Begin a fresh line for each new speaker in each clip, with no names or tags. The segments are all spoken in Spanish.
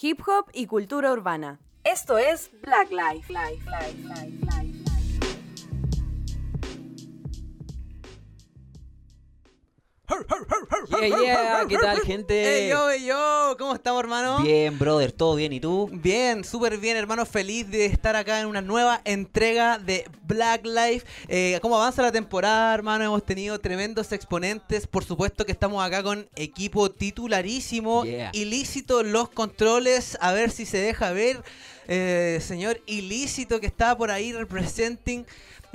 hip hop y cultura urbana. Esto es Black Life.
Yeah, yeah, ¿qué tal, gente?
Hey yo, hey yo, ¿cómo estamos, hermano?
Bien, brother, todo bien, ¿y tú?
Bien, súper bien, hermano. Feliz de estar acá en una nueva entrega de Black Life. Eh, ¿Cómo avanza la temporada, hermano? Hemos tenido tremendos exponentes. Por supuesto que estamos acá con equipo titularísimo.
Yeah.
Ilícito los controles. A ver si se deja ver. Eh, señor Ilícito que está por ahí representing.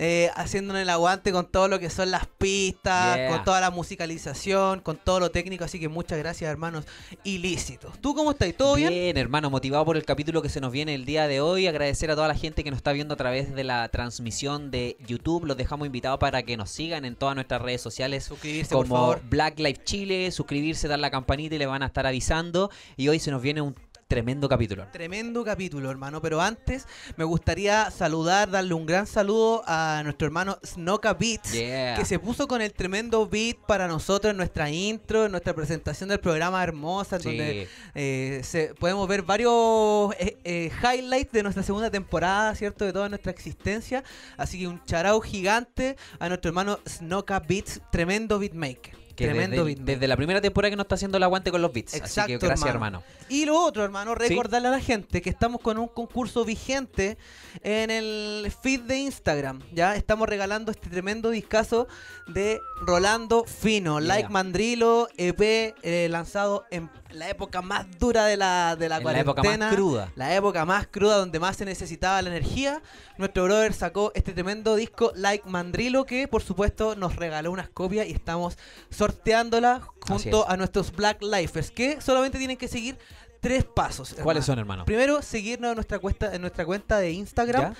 Eh, haciéndole el aguante con todo lo que son las pistas,
Yeah.
con toda la musicalización, con todo lo técnico. Así que muchas gracias, hermanos ilícitos. ¿Tú cómo estás? ¿Todo bien?
hermano, motivado por el capítulo que se nos viene el día de hoy. Agradecer a toda la gente que nos está viendo a través de la transmisión de YouTube. Los dejamos invitados para que nos sigan en todas nuestras redes sociales.
Suscribirse, por favor.
Black Life Chile, suscribirse, dar la campanita y le van a estar avisando. Y hoy se nos viene un tremendo capítulo.
Tremendo capítulo, hermano. Pero antes me gustaría saludar, darle un gran saludo a nuestro hermano Snoka Beats,
Yeah.
que se puso con el tremendo beat para nosotros en nuestra intro, en nuestra presentación del programa hermosa, en
Sí.
donde eh, se- podemos ver varios eh, eh, highlights de nuestra segunda temporada, ¿cierto? De toda nuestra existencia. Así que un charao gigante a nuestro hermano Snoka Beats, tremendo beatmaker.
Que
tremendo
desde, desde la primera temporada que nos está haciendo el aguante con los beats. Así
Exacto,
que gracias,
hermano.
hermano.
Y lo otro, hermano,
Sí.
recordarle a la gente que estamos con un concurso vigente en el feed de Instagram. Ya estamos regalando este tremendo discazo de Rolando Fino,
Yeah.
Like Mandrilo, EP eh, lanzado en la época más dura de la, de la
En la época
cuarentena.
más cruda.
La época más cruda donde más se necesitaba la energía. Nuestro brother sacó este tremendo disco Like Mandrilo que por supuesto nos regaló unas copias y estamos sorteándola junto a nuestros Black Lifers que solamente tienen que seguir tres pasos.
¿Cuáles son, hermano?
Primero, seguirnos en nuestra cuenta, en nuestra cuenta de Instagram,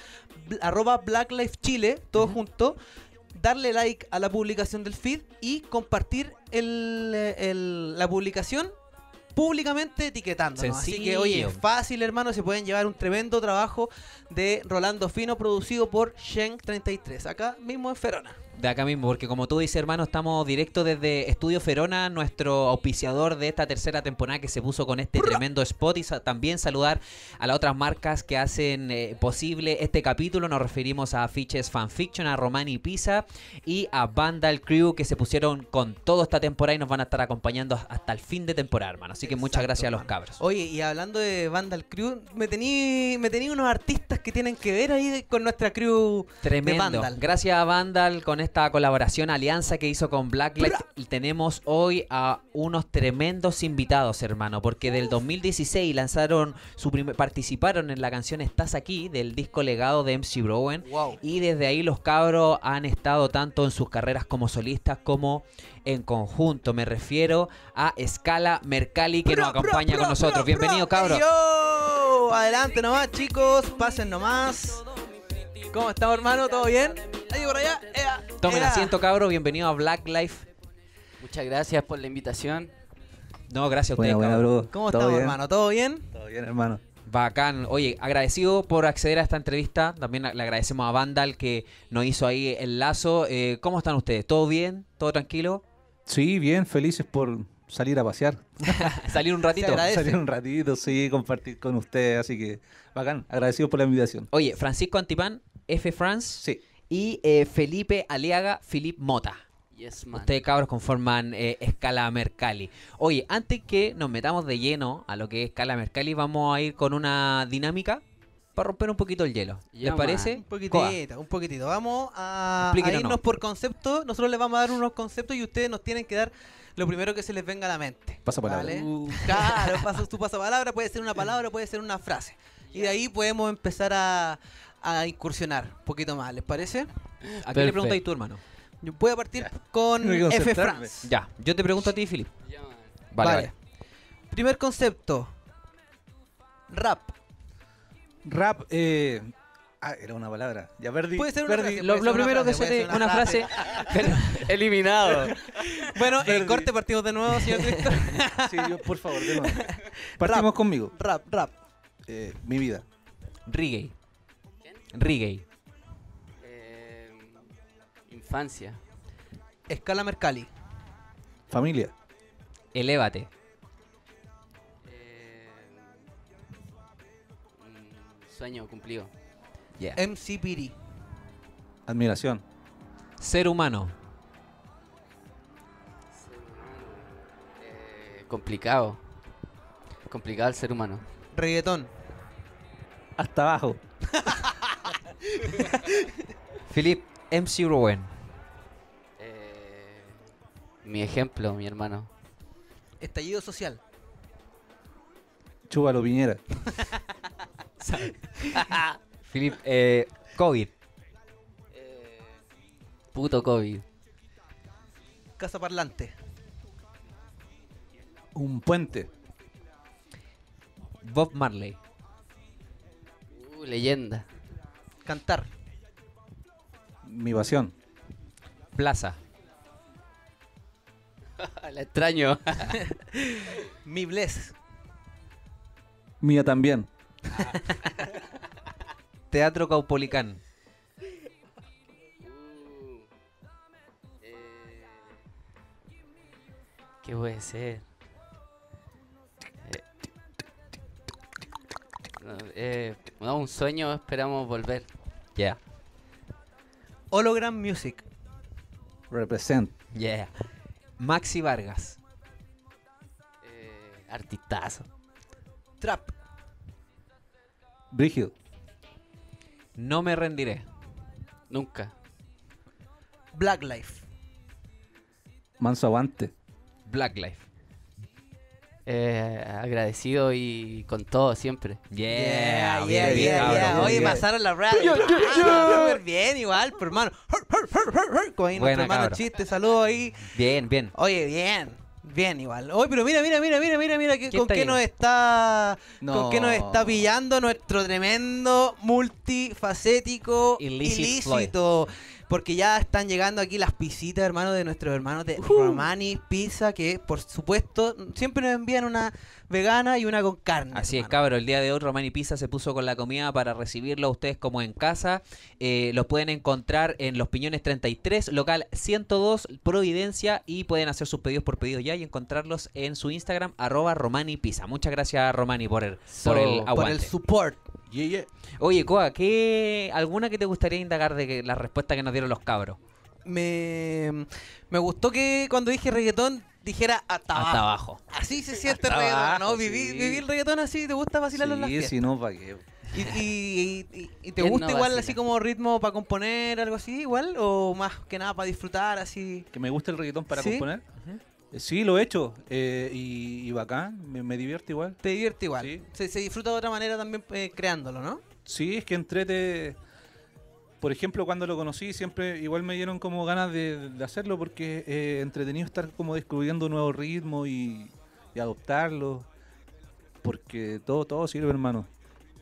bl- arroba Black Life Chile, todo junto. Darle like a la publicación del feed y compartir el- el- la publicación públicamente etiquetándonos. Así que, oye, fácil, hermano, se pueden llevar un tremendo trabajo de Rolando Fino producido por Shen33, acá mismo en Ferona.
De acá mismo, porque como tú dices, hermano, estamos directo desde Estudio Ferona, nuestro auspiciador de esta tercera temporada que se puso con este tremendo spot. Y también saludar a las otras marcas que hacen eh, posible este capítulo. Nos referimos a Fiches Fanfiction, a Romani Pisa y a Vandal Crew que se pusieron con toda esta temporada y nos van a estar acompañando hasta el fin de temporada, hermano. Así que muchas gracias a los cabros.
Oye, y hablando de Vandal Crew, me tení, me tení unos artistas que tienen que ver ahí con nuestra crew de. Vandal.
Gracias a Vandal con esta colaboración, alianza que hizo con Blacklight. Y tenemos hoy a unos tremendos invitados, hermano, porque del 2016 lanzaron su primer, participaron en la canción Estás aquí del disco legado de MC Browen.
Wow.
Y desde ahí los cabros han estado tanto en sus carreras como solistas como en conjunto. Me refiero a Scala Mercalli que nos acompaña con nosotros. Bienvenido, cabros.
Adelante nomás, chicos. Pasen nomás. ¿Cómo estamos, hermano? ¿Todo bien? Ahí por allá. Ea,
Tomen
ea.
asiento, cabros. Bienvenido a Black Life.
Muchas gracias por la invitación.
No, gracias a
Buena,
ustedes,
buena.
¿Cómo
¿Todo
estamos,
bien?
hermano? ¿Todo bien?
Todo bien, hermano.
Bacán. Oye, agradecido por acceder a esta entrevista. También le agradecemos a Vandal que nos hizo ahí el lazo. Eh, ¿Cómo están ustedes? ¿Todo bien? ¿Todo tranquilo?
Sí, bien, felices por salir a pasear.
Salir un ratito.
Salir un ratito, sí, compartir con ustedes, así que bacán. Agradecido por la invitación.
Oye, Francisco Antipán, F. France
Sí.
y eh, Felipe Aliaga, Filip Mota.
Yes, man.
Ustedes cabros conforman eh, Escala Mercalli. Oye, antes que nos metamos de lleno a lo que es Escala Mercalli, vamos a ir con una dinámica para romper un poquito el hielo. ¿Les parece?
Un
Coa.
poquitito, un poquitito. Vamos a, a irnos
no.
por concepto. Nosotros les vamos a dar unos conceptos y ustedes nos tienen que dar lo primero que se les venga a la mente.
Pasapalabra.
¿Vale?
Uh.
Claro, paso, tu pasapalabra puede ser una palabra, puede ser una frase. Y de ahí podemos empezar a, a incursionar un poquito más, ¿les parece?
¿A quién le preguntas tú, hermano?
Yo voy a partir con F. France.
Ya, yo te pregunto a ti, Filip. Vale,
Vale.
vale.
Primer concepto. Rap.
Rap, eh. Ah, era una palabra. Ya perdí.
Puede ser una
perdí.
frase.
Lo,
Puede
lo
ser una
primero que se te... Una
una
frase...
Eliminado.
Bueno, en corte partimos de nuevo, señor Víctor.
Sí, yo, por favor, de nuevo. Partimos conmigo.
rap, rap.
Eh, mi vida.
Reggae. Reggae.
Eh, infancia.
Escala Mercalli.
Familia.
Elévate.
Eh, Sueño cumplido.
Yeah.
MC Piri.
Admiración.
Ser humano.
Eh, complicado. Complicado el ser humano.
Reggaetón.
Hasta abajo.
Philip MC Rowan.
Eh, mi ejemplo, mi hermano.
Estallido social.
Chúbalo Piñera.
Philip eh, COVID.
Puto COVID.
Casa parlante.
Un puente.
Bob Marley.
Uh, leyenda.
Cantar.
Mi pasión.
Plaza.
La extraño.
Mi bless.
Mía también.
Teatro Caupolicán.
¿Qué puede ser? Eh, no, un sueño, esperamos volver.
Yeah.
Hologram Music.
Represent.
Yeah. Maxi Vargas.
Eh, artistazo.
Trap.
Brígido.
No me rendiré.
Nunca.
Black Life.
Manso avante.
Black Life.
Eh, agradecido y con todo siempre.
Yeah,
yeah,
bien, bien,
yeah,
cabrón,
yeah. Oye,
bien.
pasaron la radio. Ah, Súper bien, igual, por hermano. Como ahí
Buena,
nuestro hermano chiste, saludos ahí.
Bien, bien.
Oye, bien. Bien, igual. Oye, pero mira, mira, mira, mira, mira, mira, que-
¿Qué
con qué
ahí?
nos está.
No.
Con qué nos está pillando nuestro tremendo multifacético ilícito. Porque ya están llegando aquí las pisitas, hermano, de nuestros hermanos de Romani Pizza, que por supuesto siempre nos envían una vegana y una con carne.
Así es, cabro. El día de hoy Romani Pizza se puso con la comida para recibirlo a ustedes como en casa. Eh, los pueden encontrar en Los Piñones 33, local 102, Providencia. Y pueden hacer sus pedidos por pedido ya y encontrarlos en su Instagram, arroba Romani Pizza. Muchas gracias, Romani, por el, por el
So,
Por
aguante.
el support.
Oye, Coa, ¿qué, ¿alguna que te gustaría indagar de que- la respuesta que nos dieron los cabros?
Me, me gustó que cuando dije reggaetón dijera hasta,
Hasta
abajo.
abajo.
Así se siente el
Hasta
reggaetón, ¿no?
abajo, sí.
vivir el reggaetón así, ¿te gusta vacilarlo en las
Sí,
fiestas?
si no, ¿para qué?
¿Y, y, y- y te
¿Quién
gusta
no
igual
vacila?
así como ritmo para componer, algo así igual? ¿O más que nada para disfrutar así?
¿Que me gusta el reggaetón para
¿Sí?
componer? Eh, Sí, lo he hecho. eh, y, y bacán, me, me divierte igual.
Te divierte igual.
Sí.
Se, se disfruta de otra manera también eh, creándolo, ¿no?
Sí, es que entrete. Por ejemplo, cuando lo conocí, siempre igual me dieron como ganas de, de hacerlo porque eh, entretenido estar como descubriendo nuevos ritmos y, y adoptarlos. Porque todo, todo sirve, hermano.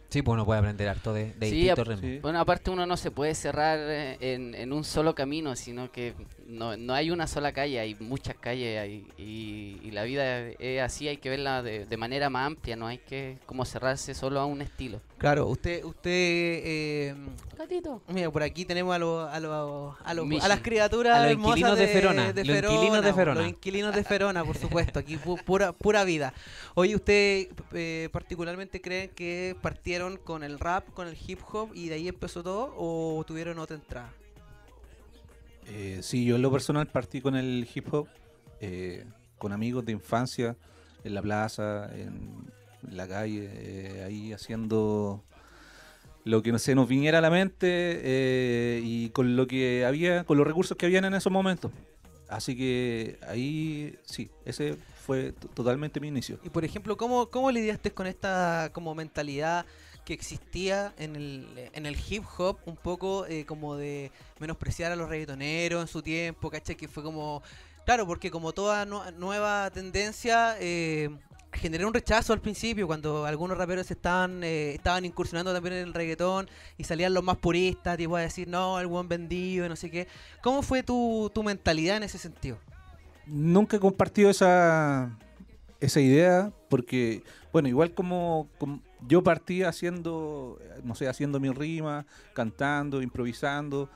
Sí, pues uno puede aprender harto de, de
Sí,
distintos
ap-
ritmos.
Sí.
Bueno, aparte uno no se puede cerrar eh, en, en un solo camino, sino que no, no hay una sola calle, hay muchas calles hay- y, y la vida es así, hay que verla de, de manera más amplia, no hay que como cerrarse solo a un estilo.
Claro, usted, usted, eh,
Gatito.
mira, por aquí tenemos a los, a los, a los, a las criaturas
A los
hermosas
inquilinos de Ferona, los
Ferona,
inquilinos de Ferona.
Los inquilinos de Ferona, por supuesto, aquí pu- pura, pura vida. Oye, ¿usted eh, particularmente cree que partieron con el rap, con el hip hop y de ahí empezó todo o tuvieron otra entrada?
Eh, sí, yo en lo personal partí con el hip hop, eh, con amigos de infancia, en la plaza, en la calle, eh, ahí haciendo lo que no se nos viniera a la mente eh, y con lo que había, con los recursos que habían en esos momentos. Así que ahí sí, ese fue totalmente mi inicio.
Y por ejemplo, ¿cómo, cómo lidiaste con esta como mentalidad que existía en el, en el hip hop, un poco eh, como de menospreciar a los reggaetoneros en su tiempo, ¿cachai? Que fue como, claro, porque como toda nu- nueva tendencia, eh, generó un rechazo al principio cuando algunos raperos estaban, eh, estaban incursionando también en el reggaetón y salían los más puristas, tipo a decir, no, el buen vendido, y no sé qué. ¿Cómo fue tu, tu mentalidad en ese sentido?
Nunca he compartido esa, esa idea porque, bueno, igual como, como yo partí haciendo, eh, no sé, haciendo mi rima, cantando, improvisando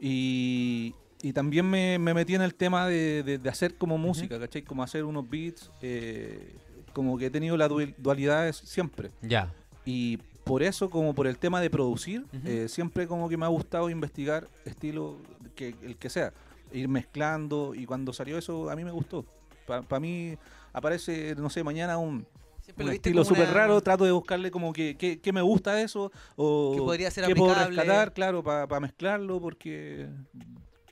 y, y también me, me metí en el tema de, de- de hacer como música, ¿cachai? Como hacer unos beats, eh, como que he tenido la dual- dualidad siempre.
Ya.
Y por eso, como por el tema de producir, eh, siempre como que me ha gustado investigar estilo que el que sea, ir mezclando y cuando salió eso a mí me gustó. Para mí aparece, no sé, mañana un,
Siempre
un
lo viste
estilo súper
una-
raro, trato de buscarle como que, que, que me gusta de eso o
Que podría ser
qué puedo rescatar, claro, para mezclarlo porque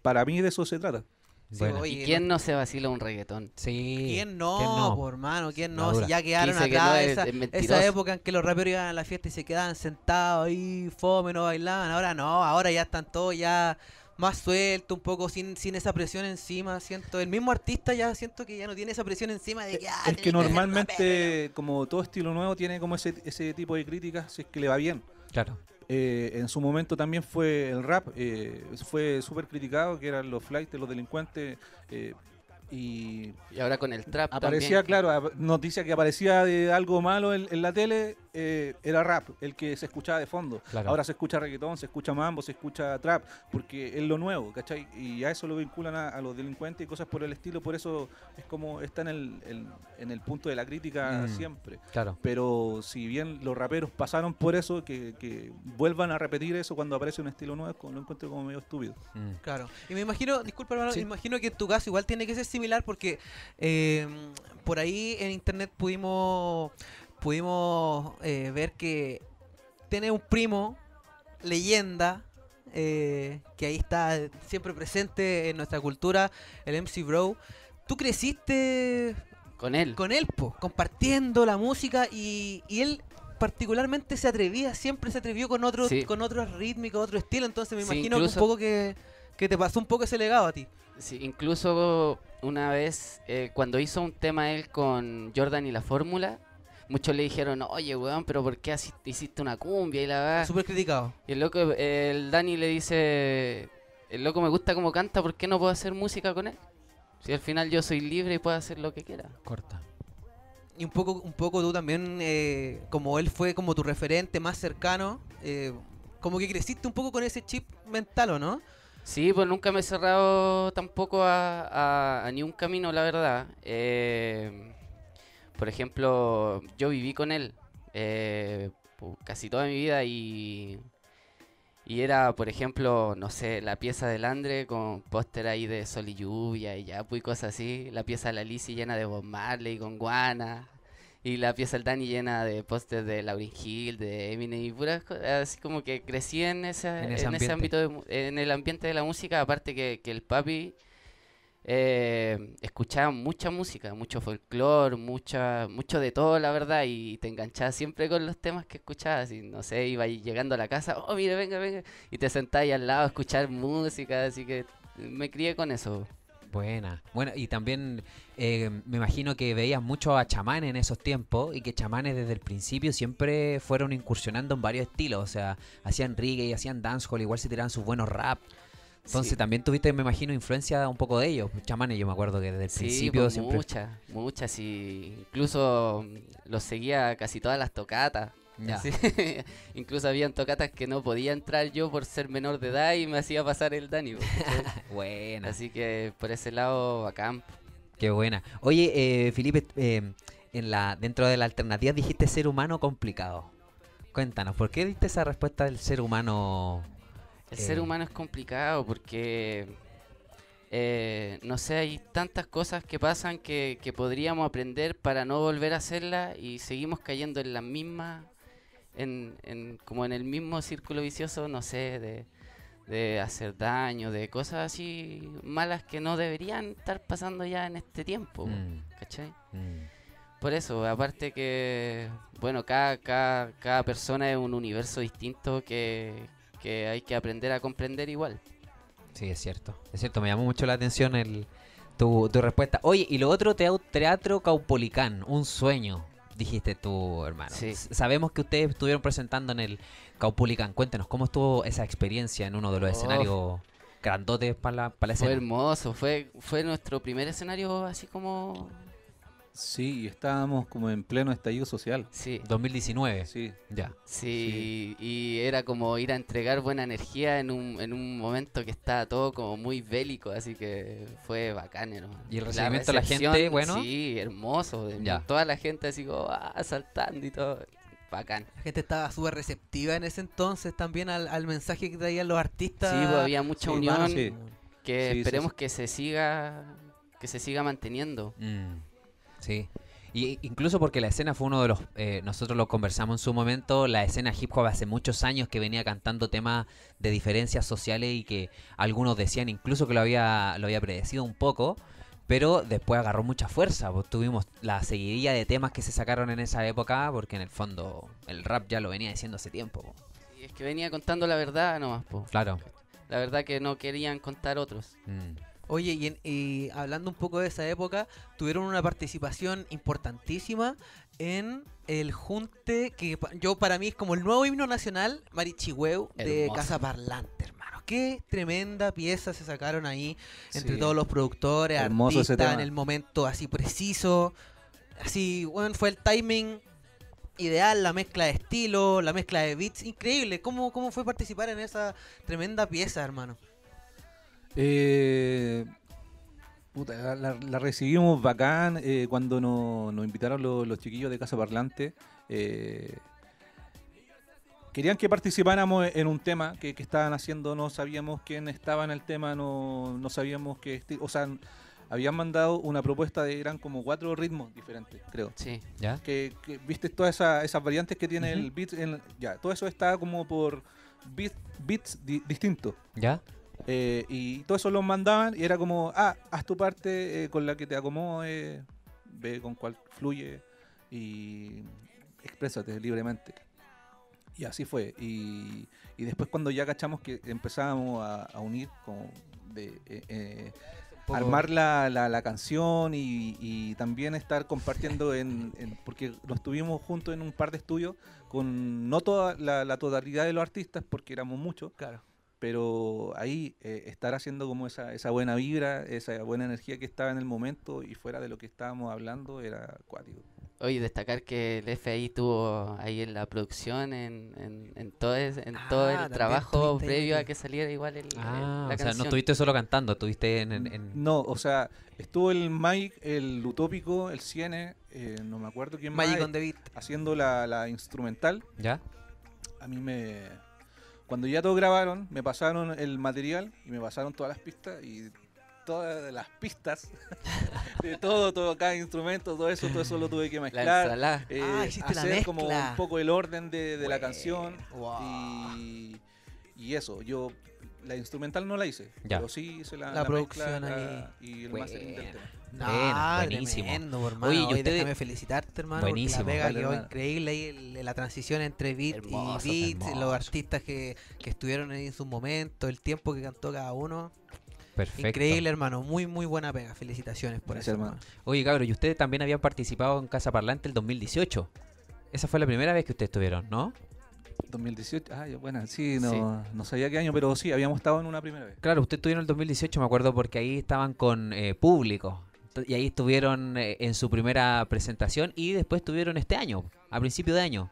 para mí de eso se trata.
Sí,
Bueno.
oye,
¿Y quién no se vacila un reggaetón?
Sí.
¿Quién no,
¿Quién no?
po, hermano? ¿Quién no? Si ya quedaron atrás
no es-
esa,
es
esa época en que los raperos iban a la fiesta y se quedaban sentados ahí, fome, no bailaban. Ahora no, ahora ya están todos ya más sueltos, un poco sin, sin esa presión encima. Siento, el mismo artista ya siento que ya no tiene esa presión encima de que ah,
Es que normalmente, como todo estilo nuevo, tiene como ese, ese tipo de críticas, si es que le va bien.
Claro.
Eh, en su momento también fue el rap, eh, fue súper criticado, que eran los flights, los delincuentes, eh, y
Y ahora con el trap
aparecía,
también.
claro, noticia que aparecía de algo malo en, en la tele, eh, era rap, el que se escuchaba de fondo.
Claro.
Ahora se escucha reggaetón, se escucha mambo, se escucha trap, porque es lo nuevo, ¿cachai? Y a eso lo vinculan a, a los delincuentes y cosas por el estilo, por eso es como está en el, el- en el punto de la crítica
Mm.
siempre.
Claro.
Pero si bien los raperos pasaron por eso, que, que vuelvan a repetir eso cuando aparece un estilo nuevo, lo encuentro como medio estúpido.
Mm.
Claro. Y me imagino, disculpa hermano,
Sí.
me imagino que en tu caso igual tiene que ser similar porque eh, por ahí en internet pudimos pudimos eh, ver que tiene un primo, leyenda, eh, que ahí está siempre presente en nuestra cultura, el MC Bro. Tú creciste
Con él.
con él, po, compartiendo la música y, y él particularmente se atrevía, siempre se atrevió con otro,
Sí.
con otro rítmico, otro estilo, entonces me
Sí,
imagino que
incluso-
un poco que, que te pasó un poco ese legado a ti.
Sí, incluso una vez, eh, cuando hizo un tema él con Jordan y la fórmula, muchos le dijeron, oye, weón, pero ¿por qué hiciste una cumbia y la verdad?
Súper criticado.
Y el loco, el Dani le dice, el loco me gusta cómo canta, ¿por qué no puedo hacer música con él? Si al final yo soy libre y puedo hacer lo que quiera.
Corta.
Y un poco, un poco tú también, eh, como él fue como tu referente más cercano, eh, como que creciste un poco con ese chip mental, ¿o no?
Sí, pues nunca me he cerrado tampoco a, a- ni un camino, la verdad. Eh, por ejemplo, yo viví con él eh, casi toda mi vida y, y era, por ejemplo, no sé, la pieza del Andre con póster ahí de Sol y Lluvia y ya, pues cosas así. La pieza de la Lizzy llena de Bob Marley con Guana. Y la pieza del Dani llena de pósters de Lauryn Hill, de Eminem y puras cosas. Así como que crecí en, esa,
En
en,
ese
ese,
ambiente.
ámbito, de en el ambiente de la música. Aparte que, que el papi eh, escuchaba mucha música, mucho folclore, mucha, mucho de todo, la verdad. Y te enganchabas siempre con los temas que escuchabas. Y no sé, iba llegando a la casa, oh, mire, venga, venga. Y te sentabas al lado a escuchar música. Así que me crié con eso.
Buena. Bueno, y también eh, me imagino que veías mucho a chamanes en esos tiempos y que chamanes desde el principio siempre fueron incursionando en varios estilos. O sea, hacían reggae hacían dancehall, igual se tiraban sus buenos rap. Entonces
Sí.
también tuviste, me imagino, influencia un poco de ellos. Chamanes, yo me acuerdo que desde el
Sí,
principio
pues,
siempre...
muchas, muchas, y incluso los seguía casi todas las tocatas.
Ya.
Sí. incluso habían tocatas que no podía entrar yo por ser menor de edad y me hacía pasar el Dani.
Buena.
Así que por ese lado, bacán.
Qué buena. Oye, eh, Felipe, eh, en la, dentro de la alternativa dijiste ser humano complicado. Cuéntanos, ¿por qué diste esa respuesta del ser humano?
El
Eh.
ser humano es complicado porque, eh, no sé, hay tantas cosas que pasan que, que podríamos aprender para no volver a hacerlas y seguimos cayendo en las mismas, en, en- como en el mismo círculo vicioso, no sé, de, de hacer daño, de cosas así malas que no deberían estar pasando ya en este tiempo,
Mm,
¿cachai?
mm.
Por eso, aparte que, bueno, cada, cada, cada persona es un universo distinto que, que hay que aprender a comprender igual.
Sí, es cierto. Es cierto, me llamó mucho la atención el, tu, tu respuesta. Oye, y lo otro, Teatro Caupolicán, un sueño, dijiste tú, hermano.
Sí.
Sabemos que ustedes estuvieron presentando en el Caupolicán. Cuéntenos, ¿cómo estuvo esa experiencia en uno de los
Oh.
escenarios grandotes para la, para la
Fue
escena?
hermoso, fue, fue nuestro primer escenario así como...
Sí, y estábamos como en pleno estallido social.
Sí,
2019.
Sí,
Ya.
sí, y era como ir a entregar buena energía en un, en un momento que estaba todo como muy bélico, así que fue bacán, hermano.
¿Y el recibimiento de la gente, bueno?
Sí, hermoso,
Ya.
toda la gente así como ah, saltando y todo. bacán.
La gente estaba súper receptiva en ese entonces también al, al mensaje que traían los artistas.
Sí, pues había mucha
Sí,
unión
sí.
que
Sí, sí,
esperemos
sí.
que se siga que se siga manteniendo.
Mm, sí. Y incluso porque la escena fue uno de los, eh, nosotros lo conversamos en su momento, la escena hip hop hace muchos años que venía cantando temas de diferencias sociales y que algunos decían incluso que lo había, lo había predecido un poco, pero después agarró mucha fuerza. pues, tuvimos la seguidilla de temas que se sacaron en esa época, porque en el fondo el rap ya lo venía diciendo hace tiempo. po.
Y es que venía contando la verdad nomás, po.
Claro.
La verdad que no querían contar otros.
Mm.
Oye, y, en- y hablando un poco de esa época, tuvieron una participación importantísima en el junte que yo para mí es como el nuevo himno nacional, Marichihueu, de. Casa Parlante, hermano. Qué tremenda pieza se sacaron ahí entre
Sí.
todos los productores,
Hermoso
artistas, en el momento así preciso. Así, bueno, fue el timing ideal, la mezcla de estilo, la mezcla de beats, increíble. ¿Cómo, cómo fue participar en esa tremenda pieza, hermano?
Eh, puta, la, recibimos bacán eh, cuando nos, nos invitaron los, los chiquillos de Casa Parlante. eh, querían que participáramos en un tema que, que estaban haciendo, no sabíamos quién estaba en el tema, no, no sabíamos que, o sea, habían mandado una propuesta de, eran como cuatro ritmos diferentes, creo.
Sí.
¿Ya?
Que, que viste todas esa- esas variantes que tiene el beat, en- ya, todo eso está como por beat- beats di- distintos.
¿Ya?
Eh, y todo eso lo mandaban y era como, ah, haz tu parte eh, con la que te acomode, ve con cuál fluye y exprésate libremente. Y así fue. Y, y después cuando ya cachamos que empezábamos a, a unir, como de eh, armar la, la- la canción y, y también estar compartiendo en, en- porque nos estuvimos juntos en un par de estudios con no toda la, la totalidad de los artistas porque éramos muchos
Claro.
Pero ahí eh, estar haciendo como esa, esa buena vibra, esa buena energía que estaba en el momento y fuera de lo que estábamos hablando era acuático.
Oye, destacar que el FI estuvo ahí en la producción, en, en, en todo, es- en todo
Ah,
el trabajo previo a que saliera igual el, el-
Ah,
la
o sea, no estuviste solo cantando, estuviste en... en- en-
No, o sea, estuvo el Mike, el Utópico, el Ciene, eh, no me acuerdo quién más,
Magic
eh,
on the Beat.
haciendo la, la instrumental.
¿Ya?
A mí me... Cuando ya todos grabaron, me pasaron el material y me pasaron todas las pistas y todas las pistas de todo, todo, cada instrumento, todo eso, todo eso lo tuve que
La
mezclar.
ensalada.
eh,
Ah, hiciste la
hacer como un poco el orden de, de la canción
wow.
y, y eso, yo la instrumental no la hice,
Ya.
pero sí hice la,
La
la
producción
mezcla,
ahí.
la- y el mastering del
Buena.
tema.
No,
Buena, buenísimo.
tremendo, por hermano.
Oye, y
Oye,
ustedes-
déjame felicitarte, hermano.
Buenísimo.
La pega
Vale,
quedó
hermano.
increíble ahí, el- la transición entre beat
Hermoso,
y beat, los artistas que, que estuvieron ahí en su momento, el tiempo que cantó cada uno.
Perfecto.
Increíble, hermano. Muy, muy buena pega. Felicitaciones por
Gracias,
eso,
hermano.
hermano.
Oye, cabrón, y ustedes también habían participado en Casa Parlante el 2018. Esa fue la primera vez que ustedes estuvieron, ¿no?
2018, ah, bueno, sí, no,
Sí.
no sabía qué año, pero sí, habíamos estado en una primera vez.
Claro, ustedes estuvieron el 2018, me acuerdo, porque ahí estaban con eh, público. Y ahí estuvieron eh, en su primera presentación y después estuvieron este año, a principio de año.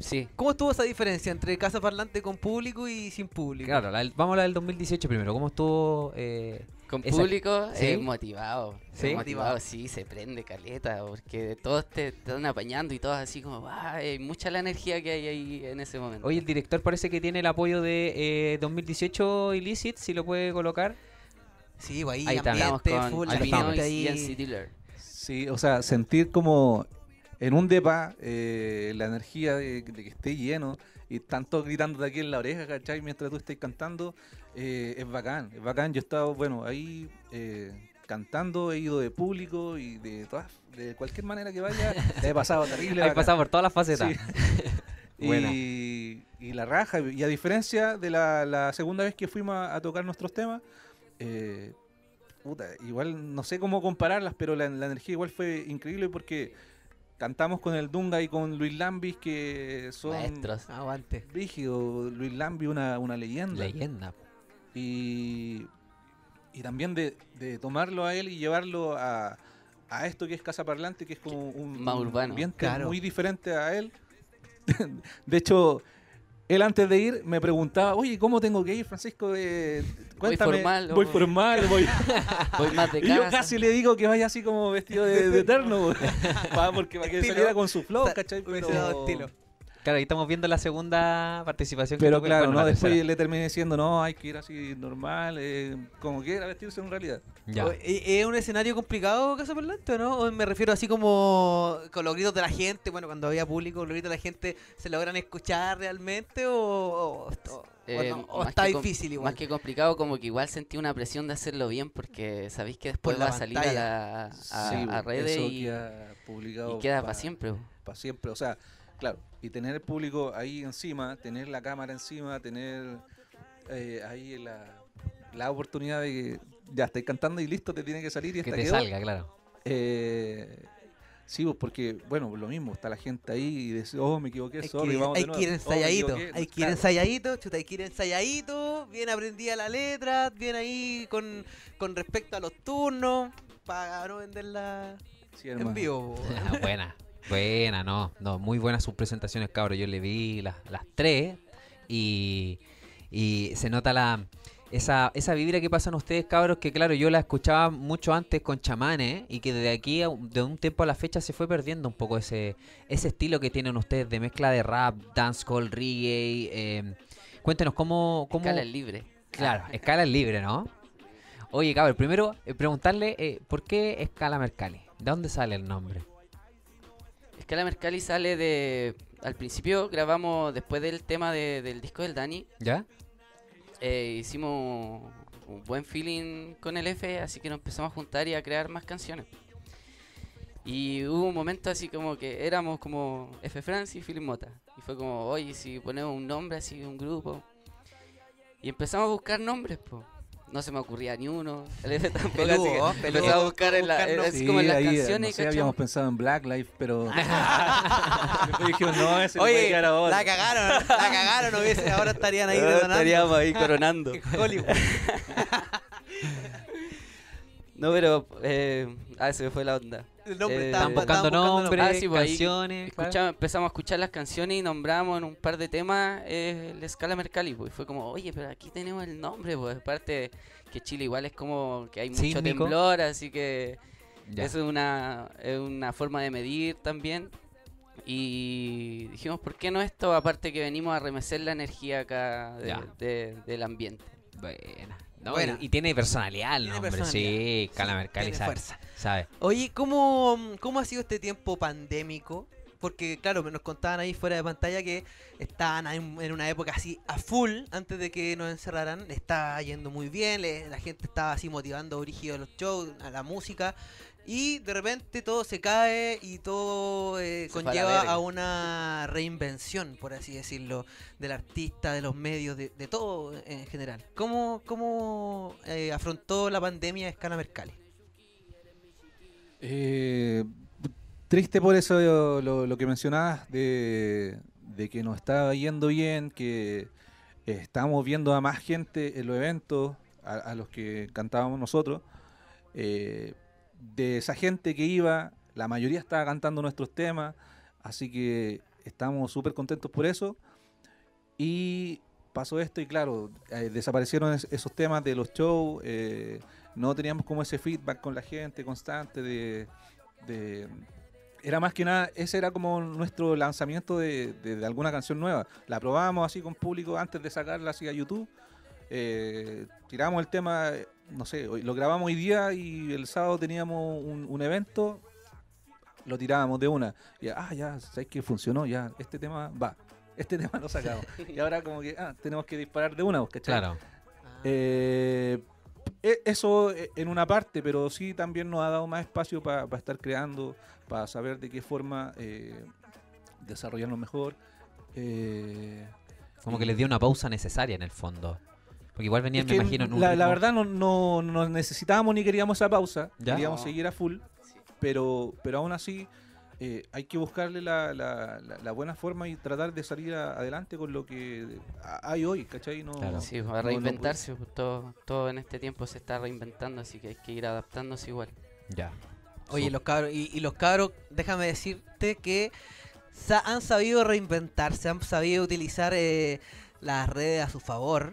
Sí.
¿Cómo estuvo esa diferencia entre casa parlante con público y sin público?
Claro, la del- vamos a hablar del 2018 primero. ¿Cómo estuvo? eh,
Con
Esa-
público,
¿Sí?
eh, motivado.
¿Sí?
Motivado, sí, se prende caleta, porque todos te están apañando y todos así como, "Ah, hay mucha la energía que hay ahí en ese momento.
Oye, el director parece que tiene el apoyo de eh, 2018 Illicit, si lo puede colocar.
Sí, ahí,
Ahí está.
Estamos
ambiente,
con
full, la
Albino
gente
Albino
ahí.
y NC Dealer.
Sí, o sea, sentir como en un depa eh, la energía de, de que esté lleno y tanto gritando de aquí en la oreja, ¿cachai? Mientras tú estés cantando, eh, es bacán, es bacán. Yo he estado, bueno, ahí eh, cantando, he ido de público y de todas, de cualquier manera que vaya, la he pasado terrible. Bacán.
pasado por todas las facetas.
Sí. Y, y la raja, y a diferencia de la, la segunda vez que fuimos a, a tocar nuestros temas, eh, puta, igual no sé cómo compararlas, pero la, la energía igual fue increíble porque cantamos con el Dunga y con Luis Lambis, que son
Maestros.
Aguante.
rígidos. Luis Lambis, una, una leyenda.
Leyenda.
Y, y también de, de tomarlo a él y llevarlo a, a esto que es Casa Parlante, que es como un,
Más
un
urbano.
ambiente
Claro.
muy diferente a él. de hecho, él antes de ir me preguntaba, oye, ¿cómo tengo que ir, Francisco? Eh,
Voy
cuéntame.
formal,
Voy
o-
formal, voy...
Voy más de
Y yo
casa.
casi le digo que vaya así como vestido de, de eterno, porque para que
Estilo.
saliera con su flow, ¿cachai? Pero,
estilo.
Claro, ahí estamos viendo la segunda participación. que
pero
tuve,
claro,
bueno,
no, después
tercera.
le terminé diciendo, no, hay que ir así normal, eh, como quiera vestirse en realidad.
Ya.
O- ¿e- ¿Es un escenario complicado, Caso Parlante, o no? O me refiero así como con los gritos de la gente, bueno, cuando había público, los gritos de la gente, ¿se logran escuchar realmente o, o- o-
Eh,
no? ¿O
más
está
que
difícil igual?
Más que complicado, como que igual sentí una presión de hacerlo bien porque sabéis que después va a salir a, la, a,
Sí,
a redes y,
queda publicado
y queda
pa-
para siempre.
para siempre. O sea, claro, y tener el público ahí encima, tener la cámara encima, tener eh, ahí la, la oportunidad de que ya estáis cantando y listo, te tiene que salir y
Que te
quedó.
salga, claro.
Eh, sí, pues porque, bueno, lo mismo, está la gente ahí y dice, oh, me equivoqué,
Hay
sorry,
que,
vamos de
hay
nuevo.
que ir
Oh,
ensayadito,
equivoqué.
hay que ir ensayadito, chuta, hay que ir ensayadito, bien aprendida la letra, bien ahí con, con respecto a los turnos, para no venderla
Sí,
en vivo.
Ah, buena, buena, no, no, muy buenas sus presentaciones, cabros. Yo le vi las, las tres y, y se nota la esa, esa vibra que pasan ustedes, cabros, que claro, yo la escuchaba mucho antes con chamanes y que desde aquí, a de un tiempo a la fecha, se fue perdiendo un poco ese, ese estilo que tienen ustedes de mezcla de rap, dancehall, reggae. eh, cuéntenos cómo... cómo
Escala libre.
Claro, escala libre, ¿no? Oye, cabrón, primero eh, preguntarle eh, por qué Escala Mercalli. ¿De dónde sale el nombre?
Escala Mercalli sale de... Al principio grabamos, después del tema de- del disco del Dani,
¿Ya?
eh, hicimos un buen feeling con el F, así que nos empezamos a juntar y a crear más canciones. Y hubo un momento así como que éramos como F Francis y Philip Mota. Y fue como, oye, si ponemos un nombre así, un grupo. Y empezamos a buscar nombres, pues. No se me ocurría ni uno. Tampoco. así que
Peludo, peludo.
a buscar en, la,
nombres.
así como en las
ahí, eh,
canciones.
no sé, habíamos pensado en Black Life, pero después dijimos, no, ese
Oye,
quedar a otro.
la cagaron, la cagaron, hubiese, ahora estarían ahí
Ah,
detonando.
estaríamos ahí coronando.
Hollywood.
No, pero. Eh, ah, se me fue la onda.
El nombre
Eh,
estaban-
Están buscando nombres,
Ah, sí, pues
canciones. claro.
Empezamos a escuchar las canciones y nombramos en un par de temas eh, la escala Mercalli, pues. y Fue como, oye, pero aquí tenemos el nombre, pues. Aparte que Chile igual es como que hay mucho
Sísmico.
temblor, así que
Ya.
eso es una, es una forma de medir también. Y dijimos, ¿por qué no esto? Aparte que venimos a remecer la energía acá de-
Ya.
de- del ambiente.
Buena. No,
Buena.
Y, y tiene personalidad el nombre,
personalidad.
sí. Escala
Sí, tiene
sabe.
fuerza.
sabe.
Oye, ¿cómo, ¿cómo ha sido este tiempo pandémico? Porque, claro, nos contaban ahí fuera de pantalla que estaban en, en una época así a full antes de que nos encerraran. Estaba yendo muy bien, le- la gente estaba así motivando a los shows, a la música. Y de repente todo se cae y todo eh,
a
conlleva a una reinvención, por así decirlo, del artista, de los medios, de, de todo en general. ¿Cómo, cómo eh, afrontó la pandemia Escala Mercalli?
Eh, triste por eso lo, lo que mencionabas de, de que nos estaba yendo bien, que estábamos viendo a más gente en los eventos, a, a los que cantábamos nosotros. Eh, de esa gente que iba, la mayoría estaba cantando nuestros temas, así que estamos súper contentos por eso. Y pasó esto y claro, eh, desaparecieron es- esos temas de los shows, eh, no teníamos como ese feedback con la gente constante de, era más que nada, ese era como nuestro lanzamiento de, de- alguna canción nueva. La probábamos así con público antes de sacarla así a YouTube. Eh, tiramos el tema, no sé, hoy- lo grabamos hoy día y el sábado teníamos un, un evento, lo tirábamos de una. Y ah, ya, sabes que funcionó, ya, este tema va, este tema lo sacamos. y ahora como que, ah, tenemos que disparar de una, ¿cachai?
Claro.
Eh, e- eso eh, en una parte, pero sí también nos ha dado más espacio para estar creando, para saber de qué forma eh, desarrollarnos mejor. Eh,
Como que les dio una pausa necesaria en el fondo. Porque igual venían,
es
me imagino, en un
la, verdad no, no, no necesitábamos ni queríamos esa pausa,
¿Ya?
queríamos
No.
seguir a full, pero, pero aún así eh, hay que buscarle la, la- la- la buena forma y tratar de salir a- adelante con lo que hay hoy, ¿cachai? No,
Claro.
Sí, a reinventarse, pues, todo, todo en este tiempo se está reinventando, así que hay que ir adaptándose igual.
Ya.
Oye, los cabros, y, y los cabros, déjame decirte que sa- han sabido reinventarse, han sabido utilizar eh, las redes a su favor,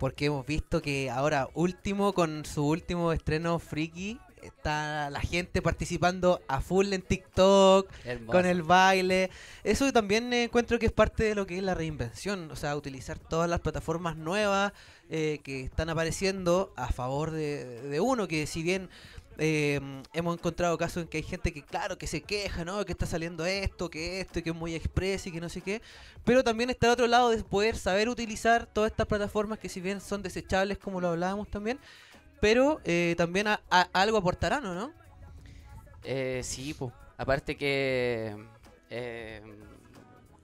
porque hemos visto que ahora último, con su último estreno Freaky, está la gente participando a full en TikTok,
Hermoso.
con el baile. Eso también eh, encuentro que es parte de lo que es la reinvención, o sea, utilizar todas las plataformas nuevas eh, que están apareciendo a favor de, de uno, que si bien eh, hemos encontrado casos en que hay gente que, claro, que se queja, ¿no? Que está saliendo esto, que esto, que es muy express y que no sé qué. Pero también está el otro lado de poder saber utilizar todas estas plataformas que si bien son desechables, como lo hablábamos también, pero eh, también algo aportarán, ¿o no?
Eh, sí, pues. Aparte que. Eh,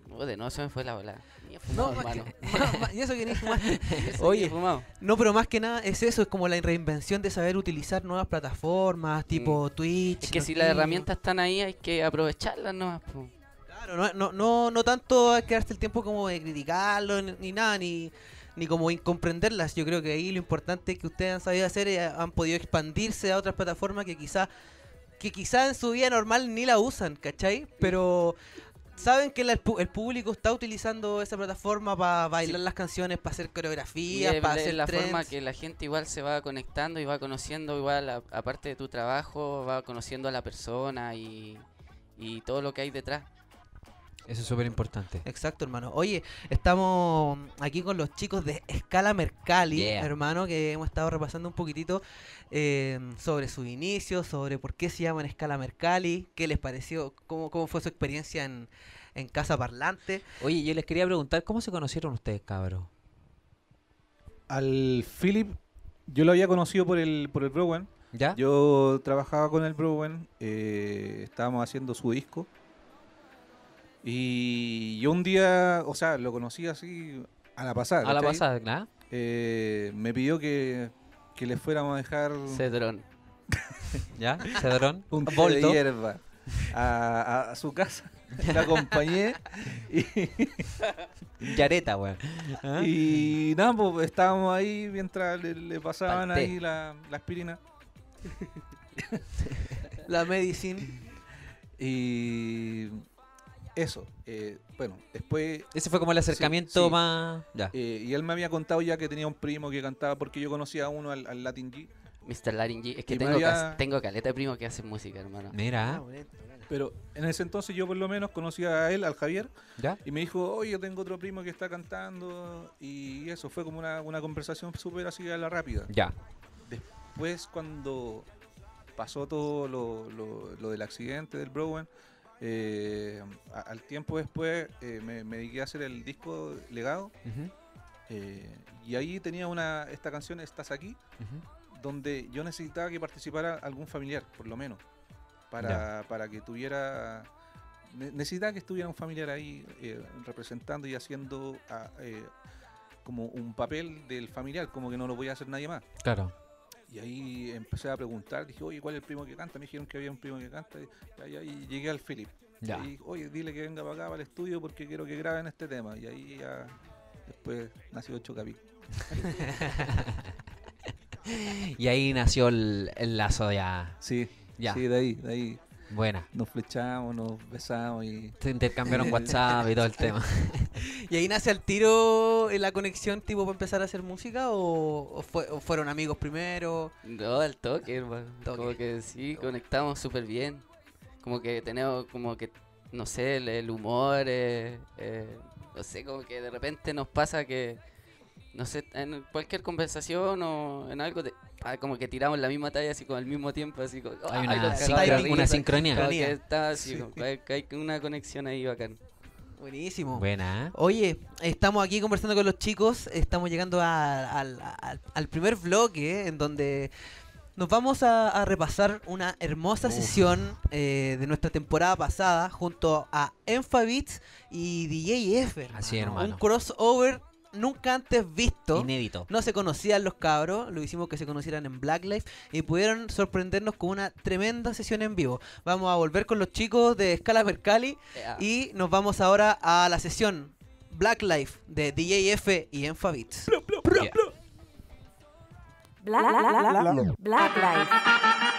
joder, no se me fue la bola. Ni he fumado,
No,
hermano.
Ma- ma- y eso que ni fumaste.
Eso, ni he
Oye,
fumado.
No, pero más que nada es eso, es como la reinvención de saber utilizar nuevas plataformas, tipo Twitch.
Mm. Es que si las herramientas están ahí, hay que aprovecharlas nomás. po.
Claro, no, no, no, no tanto hay que darte el tiempo como de criticarlo, ni, ni nada, ni, ni como incomprenderlas. Yo creo que ahí lo importante es que ustedes han sabido hacer, eh, han podido expandirse a otras plataformas que quizá, que quizá en su vida normal ni la usan, ¿cachai? Pero saben que el, el público está utilizando esa plataforma para bailar
Sí.
las canciones, para hacer coreografías, para hacer
la
trends.
forma que la gente igual se va conectando y va conociendo igual, aparte de tu trabajo, va conociendo a la persona y, y todo lo que hay detrás.
Eso es súper importante.
Exacto, hermano. Oye, estamos aquí con los chicos de Escala Mercalli,
Yeah.
hermano, que hemos estado repasando un poquitito eh, sobre sus inicios, sobre por qué se llaman Escala Mercalli, qué les pareció, cómo, cómo fue su experiencia en, en Casa Parlante.
Oye, yo les quería preguntar, ¿cómo se conocieron ustedes, cabros?
Al Philip, yo lo había conocido por el, por el Browen.
¿Ya?
Yo trabajaba con el Browen, eh, estábamos haciendo su disco. Y yo un día, o sea, lo conocí así a la pasada.
a la pasada, ¿verdad?
Eh, me pidió que, que le fuéramos a dejar
Cedrón.
¿Ya? Cedrón.
un té de hierba a, a- a su casa. La acompañé y,
Yareta, weón. ¿Ah?
y nada, pues estábamos ahí mientras le, le pasaban ahí la, la aspirina.
La Medicine.
Y eso, eh, bueno, después
Ese fue como el acercamiento
sí.
más... Ya.
eh, y él me había contado ya que tenía un primo que cantaba porque yo conocía a uno al, al Latin G,
Mr. Latin G. Es que
Y
tengo,
había-
tengo caleta de primo que hacen música, hermano.
Mira,
pero en ese entonces yo por lo menos conocía a él, al Javier,
¿ya?
y me dijo, oye, yo tengo otro primo que está cantando, y eso fue como una, una conversación súper así a la rápida.
Ya.
Después cuando pasó todo lo, lo- lo del accidente del Browen, eh, a- al tiempo después eh, me, me dediqué a hacer el disco Legado, eh, y ahí tenía una esta canción, Estás aquí, donde yo necesitaba que participara algún familiar, por lo menos, para, para que tuviera... ne- Necesitaba que estuviera un familiar ahí eh, representando y haciendo ah, eh, como un papel del familiar, como que no lo podía hacer nadie más.
Claro.
Y ahí empecé a preguntar, dije, oye, ¿cuál es el primo que canta? Me dijeron que había un primo que canta, y, ahí llegué al Philip.
Ya.
Y oye, dile que venga para acá, para el estudio, porque quiero que graben este tema. Y ahí ya, después nació Ocho Capi.
Y ahí nació el, el lazo ya.
Sí,
Ya.
sí, de ahí, de ahí.
Buena.
Nos flechamos, nos besamos y...
Se intercambiaron WhatsApp y todo el tema.
¿Y ahí nace al tiro eh, la conexión tipo para empezar a hacer música o, o fue- o fueron amigos primero?
No, al toque, hermano.
Toque.
Como que sí, conectamos súper bien. Como que tenemos, como que, no sé, el, el humor, eh, eh, no sé, como que de repente nos pasa que, no sé, en cualquier conversación o en algo, de, ah, como que tiramos la misma talla así con el mismo tiempo, así como,
Hay
ay,
una, una sincronía.
Que
Sincronía.
está así,
Sí.
como que hay, hay una conexión ahí bacán.
Buenísimo.
Buena. ¿eh?
Oye, estamos aquí conversando con los chicos, estamos llegando a- al, primer bloque en donde nos vamos a, a repasar una hermosa
Uf.
sesión eh, de nuestra temporada pasada junto a Enfabits y DJ F.
Así
hermano. Un crossover nunca antes visto.
Inédito.
No se conocían los cabros, lo hicimos que se conocieran en Black Life y pudieron sorprendernos con una tremenda sesión en vivo. Vamos a volver con los chicos de Escala Mercalli y nos vamos ahora a la sesión Black Life de DJ F y Enfabits.
Yeah.
Black, Black, Black, Black Life.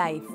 Life.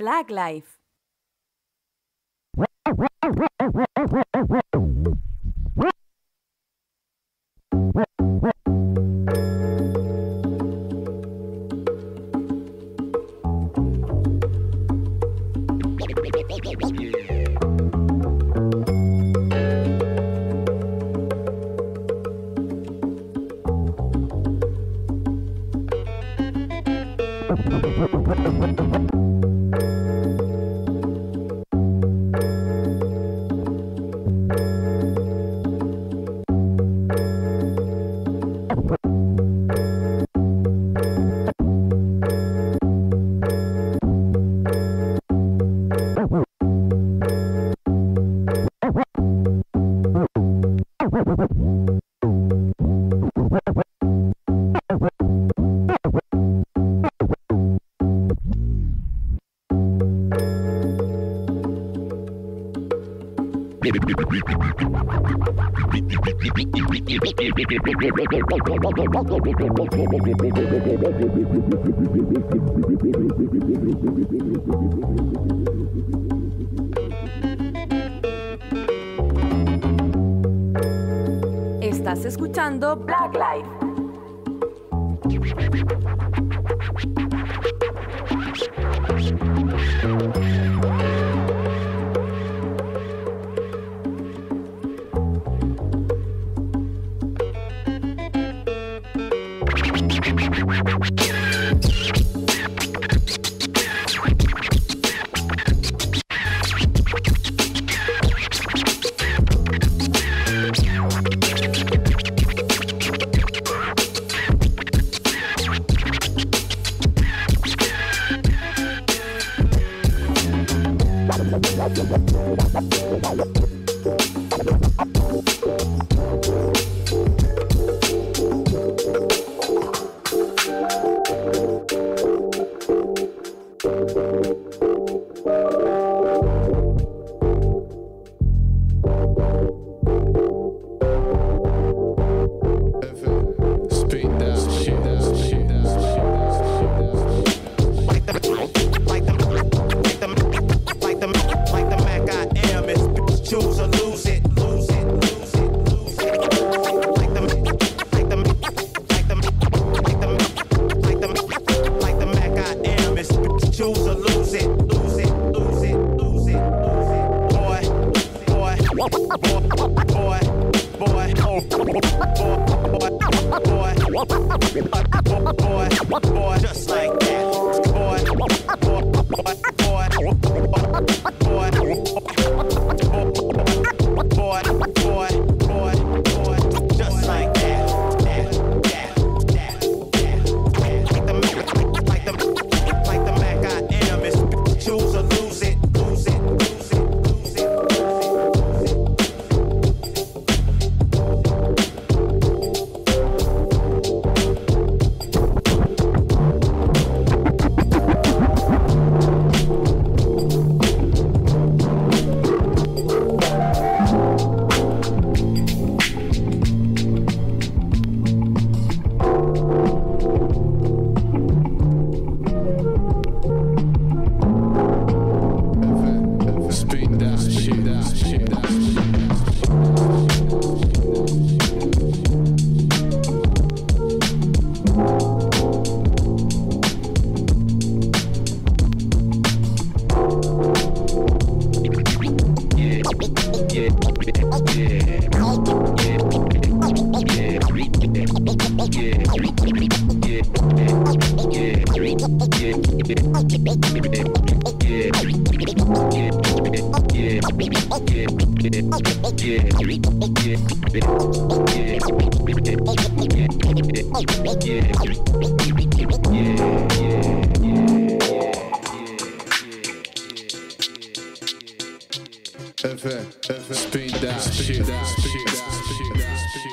Black, Life.
the Efe, Efe, spin that
shit, that shit, spin that shit.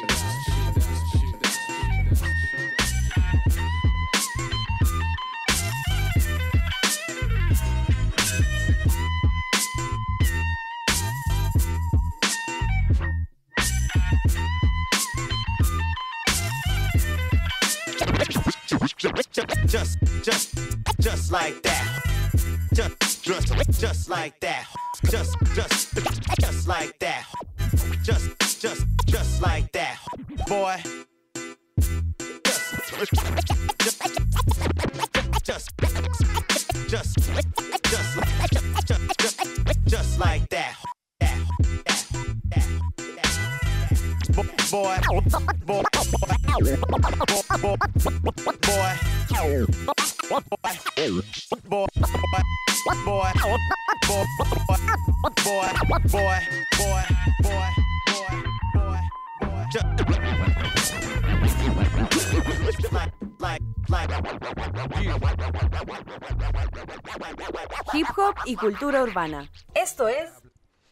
Cultura urbana. Esto es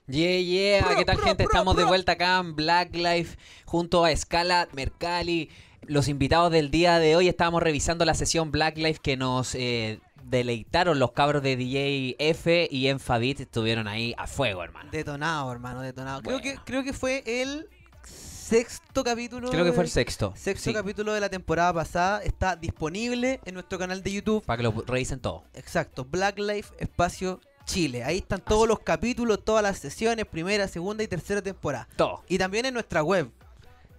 Yeah, yeah, ¿qué tal gente? Estamos de vuelta acá en Black Life junto a Scala, Mercalli. Los invitados del día de hoy estábamos revisando la sesión Black Life que nos eh, deleitaron los cabros de DJ F y Enfabit. Estuvieron ahí a fuego, hermano.
Detonado, hermano, detonado. Creo,
Bueno.
que, creo que fue el sexto capítulo.
Creo que fue el
de-
sexto.
Sexto
Sí,
capítulo de la temporada pasada. Está disponible en nuestro canal de YouTube.
para que lo revisen todo.
Exacto, Black Life Espacio Chile. Ahí están todos los capítulos, todas las sesiones, primera, segunda y tercera temporada.
Todo.
Y también en nuestra web,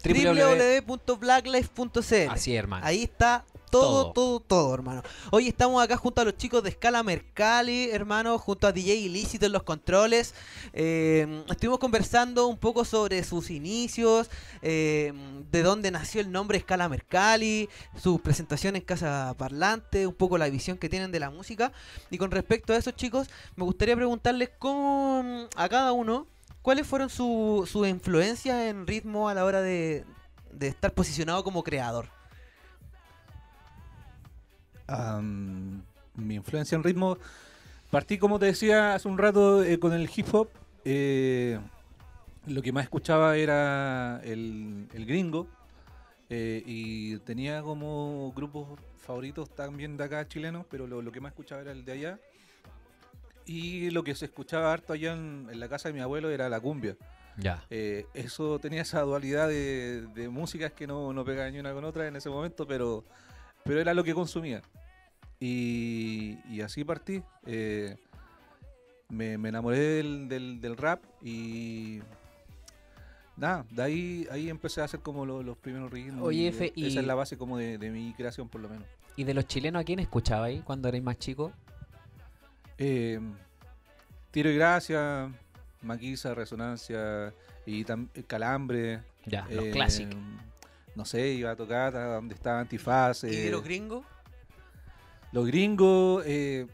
www.
www.blacklife.cl.
Así, hermano.
Ahí está todo,
Todo.
todo, todo, hermano. Hoy estamos acá junto a los chicos de Escala Mercalli, hermano, junto a DJ Ilícito en los controles. Eh, estuvimos conversando un poco sobre sus inicios, eh, de dónde nació el nombre Escala Mercalli, su presentación en Casa Parlante, un poco la visión que tienen de la música. Y con respecto a eso, chicos, me gustaría preguntarles cómo a cada uno, cuáles fueron sus su influencias en ritmo a la hora de, de estar posicionado como creador.
Mi influencia en ritmo, partí como te decía hace un rato eh, con el hip hop. eh, lo que más escuchaba era el, el gringo eh, y tenía como grupos favoritos también de acá chilenos, pero lo, lo que más escuchaba era el de allá. Y lo que se escuchaba harto allá en, en la casa de mi abuelo era la cumbia.
Ya.
Eh, eso tenía esa dualidad de, de músicas que no, no pegaban ni una con otra en ese momento, pero, pero era lo que consumía. Y, y así partí. Eh, me, me enamoré del, del- del rap y nada, de ahí, ahí empecé a hacer como lo- los primeros ritmos.
Oye,
y Esa es la base como de, de mi creación por lo menos.
¿Y de los chilenos a quién escuchaba ahí cuando erais más chicos?
Eh, Tiro y Gracia, Maquisa, Resonancia y Calambre.
Ya, los
Eh,
clásicos.
No sé, iba a tocar a donde estaba Antifaz.
¿Y de
eh,
los gringos?
los gringos, eh,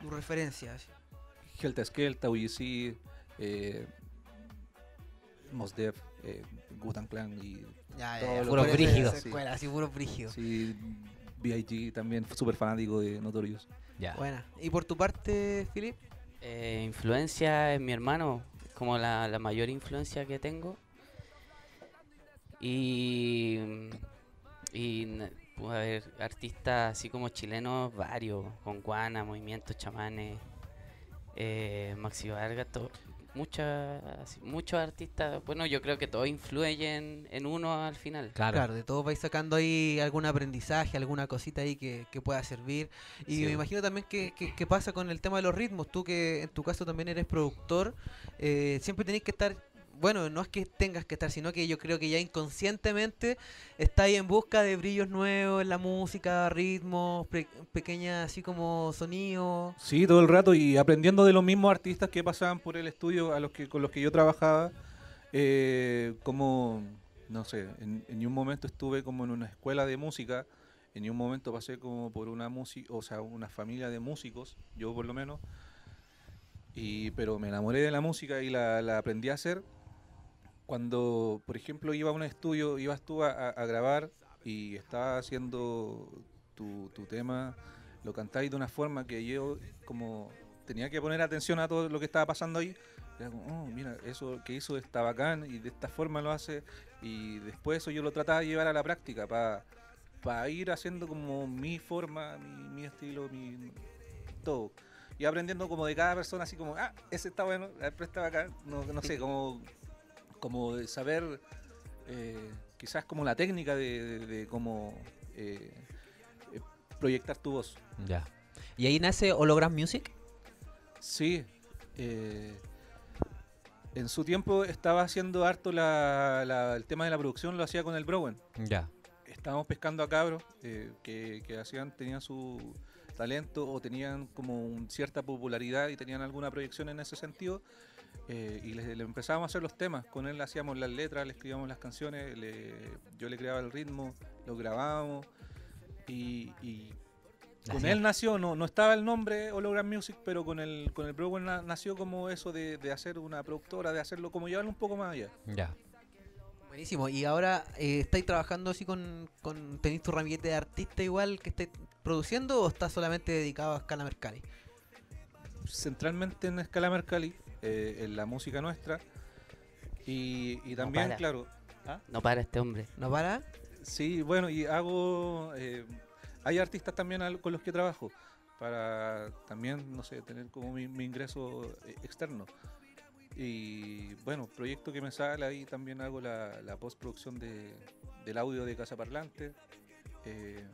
Tu referencia. así.
Helta Skelta, UGC, eh, Mos Def, eh, Gutan Clan y
Ya,
Todos
ya,
los
puros brígidos.
sí.
Escuela, puros brígidos.
sí, B.I.G. también, súper fanático de Notorious.
Ya.
Buena. ¿Y por tu parte, Philip?
Eh, influencia en mi hermano, es como la, la mayor influencia que tengo. Y, y pues, a ver, artistas así como chilenos, varios, con Guana, Movimientos Chamanes, eh, Maxi Vargas, to- mucha- así, muchos artistas, bueno, yo creo que todos influyen en uno al final.
Claro.
Claro, de todos vais sacando ahí algún aprendizaje, alguna cosita ahí que, que pueda servir. Y
Sí.
me imagino también que, que- que pasa con el tema de los ritmos. Tú que en tu caso también eres productor, eh, siempre tenéis que estar, bueno, no es que tengas que estar, sino que yo creo que ya inconscientemente estáis en busca de brillos nuevos en la música, ritmos, pe- pequeñas así como sonidos.
Sí, todo el rato y aprendiendo de los mismos artistas que pasaban por el estudio a los que con los que yo trabajaba. eh, como, no sé, en, en un momento estuve como en una escuela de música en un momento pasé como por una música, o sea, una familia de músicos, yo por lo menos, y, pero me enamoré de la música y la, la aprendí a hacer cuando, por ejemplo, iba a un estudio, ibas tú a, grabar y estaba haciendo tu, tema, lo cantáis de una forma que yo como tenía que poner atención a todo lo que estaba pasando ahí. Era como, oh, mira, eso que hizo está bacán y de esta forma lo hace. Y después eso yo lo trataba de llevar a la práctica para ir haciendo como mi forma, mi, estilo, mi todo. Y aprendiendo como de cada persona, así como, ah, ese está bueno, pero está bacán. No, no sé, como, como de saber, eh, quizás como la técnica de, de- de cómo eh, eh, proyectar tu voz.
Ya. ¿Y ahí nace Hologram Music?
Sí. eh, en su tiempo estaba haciendo harto la- la- el tema de la producción, lo hacía con el Browen.
Ya.
Estábamos pescando a cabros eh, que, que hacían, tenían su talento o tenían como un- cierta popularidad y tenían alguna proyección en ese sentido. Eh, y le, le empezábamos a hacer los temas. Con él hacíamos las letras, le escribíamos las canciones, le- yo le creaba el ritmo, lo grabábamos. Y, y con él nació, no, no estaba el nombre Hologram Music, pero con el, con el na- nació como eso de, de hacer una productora, de hacerlo como llevarlo un poco más allá.
Ya.
Buenísimo. Y ahora eh, estáis trabajando así con, con. ¿Tenéis tu ramillete de artista igual que estáis produciendo o estás solamente dedicado a escala Mercalli?
centralmente en escala Mercalli, eh, en la música nuestra. Y, y también, claro,
No para este hombre.
¿No para?
sí, bueno, y hago. eh, hay artistas también al- con los que trabajo para también, no sé, tener como mi, mi ingreso eh, externo. Y bueno, proyecto que me sale ahí también hago la, la postproducción de, del audio de Casa Parlante. Eh,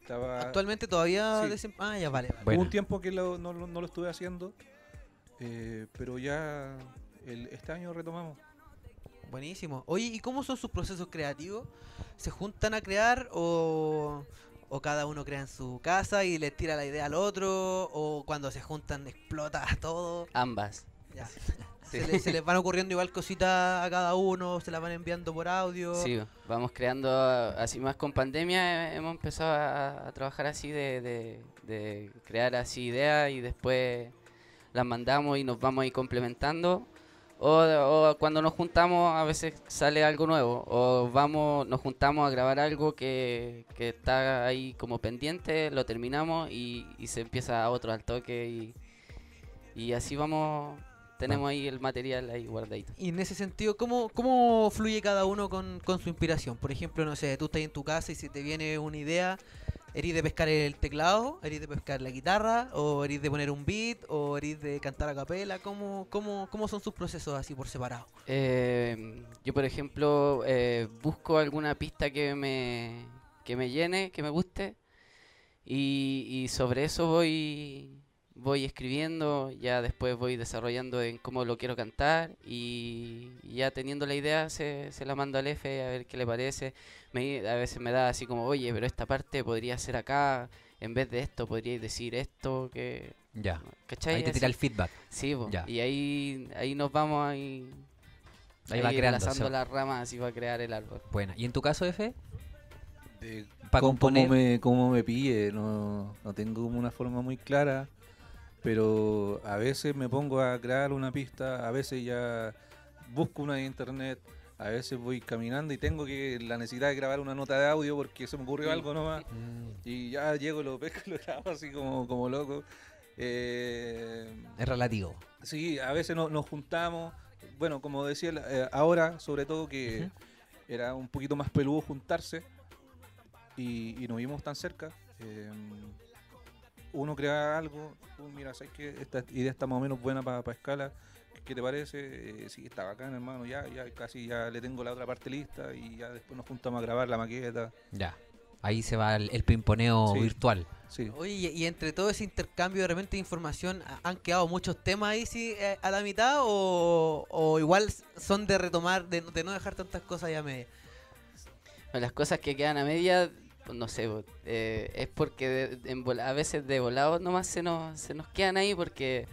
estaba,
Actualmente todavía.
Sí.
desem- Ah, ya vale. vale.
Hubo un tiempo que lo- no, lo- no lo estuve haciendo, eh, pero ya el- este año retomamos.
Buenísimo. Oye, ¿y cómo son sus procesos creativos? ¿Se juntan a crear o, o cada uno crea en su casa y le tira la idea al otro? ¿O cuando se juntan explota todo?
Ambas.
Ya.
Sí.
Se, le- se les van ocurriendo igual cositas a cada uno, se las van enviando por audio.
Sí, vamos creando así más con pandemia. eh, Hemos empezado a, a trabajar así de, de- de crear así ideas y después las mandamos y nos vamos ahí complementando. O, o cuando nos juntamos a veces sale algo nuevo. O vamos, nos juntamos a grabar algo que, que está ahí como pendiente, lo terminamos y, y se empieza otro al toque y, y así vamos. Tenemos ahí el material ahí guardadito.
Y en ese sentido, ¿cómo, cómo fluye cada uno con, con su inspiración? Por ejemplo, no sé, tú estás en tu casa y si te viene una idea, ¿eres de pescar el teclado? ¿Eres de pescar la guitarra? ¿O eres de poner un beat? ¿O eres de cantar a capela? ¿Cómo, cómo, cómo son sus procesos así por separado?
Eh, yo, por ejemplo, eh, busco alguna pista que me, que me llene, que me guste, y, sobre eso voy, voy escribiendo, ya después voy desarrollando en cómo lo quiero cantar, y, ya teniendo la idea se la mando al F a ver qué le parece. Me, a veces me da así como, oye, pero esta parte podría ser acá, en vez de esto podríais decir esto, que...
Ya.
¿Cachai?
Ahí te tira el feedback.
Sí, po,
Ya.
y ahí, ahí nos vamos ahí,
Ahí va creando. se-
las ramas así va a crear el árbol.
Buena. ¿Y en tu caso?
De
componer.
cómo me, cómo me pille, no, no tengo como una forma muy clara, pero a veces me pongo a crear una pista, a veces ya busco una de internet, a veces voy caminando y tengo que la necesidad de grabar una nota de audio porque se me ocurrió algo nomás. Y ya llego, lo pesco y lo grabo así como, como loco. Eh,
Es relativo.
Sí, a veces no- nos juntamos. Bueno, como decía, eh, ahora sobre todo que era un poquito más peludo juntarse y, y nos vimos tan cerca. eh, uno crea algo, tú, mira, sabes que esta idea está más o menos buena para escala. ¿Qué te parece? Eh, sí, está bacán, hermano. Ya, ya casi ya le tengo la otra parte lista y ya después nos juntamos a grabar la maqueta.
Ya. Ahí se va el, el pimponeo
Sí.
virtual.
Sí.
Oye, y, y entre todo ese intercambio de repente de información, ¿ha- ¿han quedado muchos temas ahí sí, eh, a la mitad o, o igual son de retomar, de, no- de no dejar tantas cosas ya a media?
Bueno, las cosas que quedan a media, pues, no sé, po, eh, es porque de- en a veces de volado nomás se nos, se nos quedan ahí porque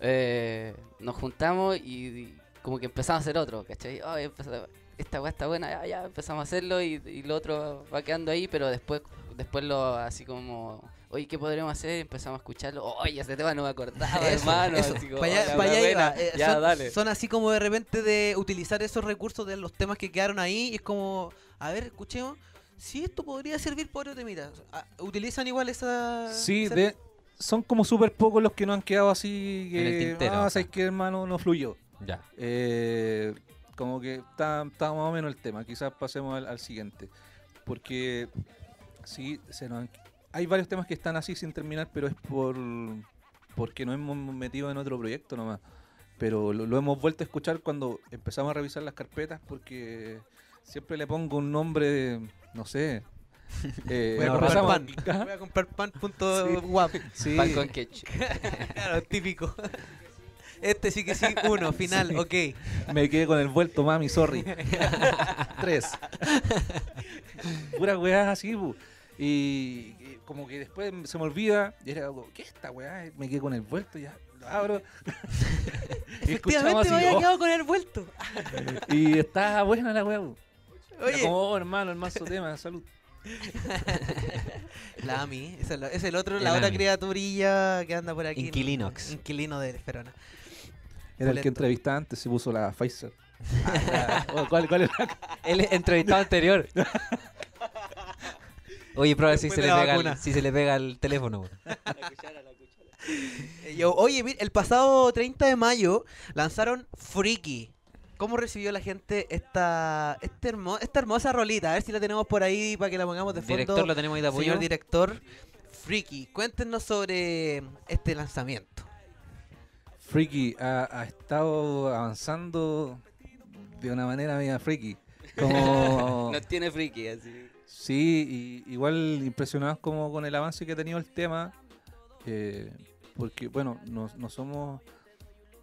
eh, nos juntamos y, y como que empezamos a hacer otro, ¿cachai? Empezamos- esta weá está buena, ya, ya empezamos a hacerlo y, y lo otro va quedando ahí, pero después, después lo así como, oye, ¿qué podríamos hacer? Empezamos a escucharlo, oye, ese tema no me acordaba,
Eso,
hermano.
eso.
así como,
allá-
"Oh, la
pa' allá
weá
iba.
buena".
Eh,
ya,
son,
dale.
son así como de repente de utilizar esos recursos de los temas que quedaron ahí. Y es como, a ver, escuchemos. Si esto podría servir por otro. Ah, ¿Utilizan igual esa...?
Sí,
esa-
de, son como súper pocos los que no han quedado así que...
En el tintero,
ah,
o sea.
¿sabes qué, hermano? No fluyó.
Ya.
Eh, como que está, está más o menos el tema. Quizás pasemos al, al siguiente. Porque sí, se nos han- hay varios temas que están así sin terminar, pero es por porque nos hemos metido en otro proyecto nomás. Pero lo, lo hemos vuelto a escuchar cuando empezamos a revisar las carpetas porque siempre le pongo un nombre, no sé. Eh,
Voy a comprar pan. Voy a comprar pan. Punto
Sí.
guap.
Sí.
Pan con ketchup.
Claro, típico. Este sí que sí, uno, final,
Sí.
ok.
Me quedé con el vuelto, mami, sorry. Tres. Puras weas así. Y, y como que después se me olvida. Y era como, ¿qué es esta weá? Me quedé con el vuelto, ya lo abro.
Efectivamente me
así,
había
oh,
quedado con el vuelto.
y estaba buena la weá. Era como, oh, hermano, el mazo tema, salud.
la AMI, es el, es el otro,
El
la otra
AMI.
criaturilla que anda por aquí.
Inquilinox.
Inquilino de Ferona.
Era el que entrevistaba antes, se puso la Pfizer. Oh, ¿Cuál, cuál era?
El entrevistado anterior. Oye, prueba si se, le
la
pega el, si se le pega el teléfono. weón.
Eh, yo- oye, mira, el pasado 30 de mayo lanzaron Freaky. ¿Cómo recibió la gente esta, este hermo- esta hermosa rolita? A ver si la tenemos por ahí para que la pongamos de fondo.
Director, lo tenemos ahí de apoyo.
Señor director, Freaky, cuéntenos sobre este lanzamiento.
Freaky ha, ha estado avanzando de una manera media freaky. Como,
No tiene friki, así.
Sí, y, igual impresionados como con el avance que ha tenido el tema, eh, porque bueno, no, no somos,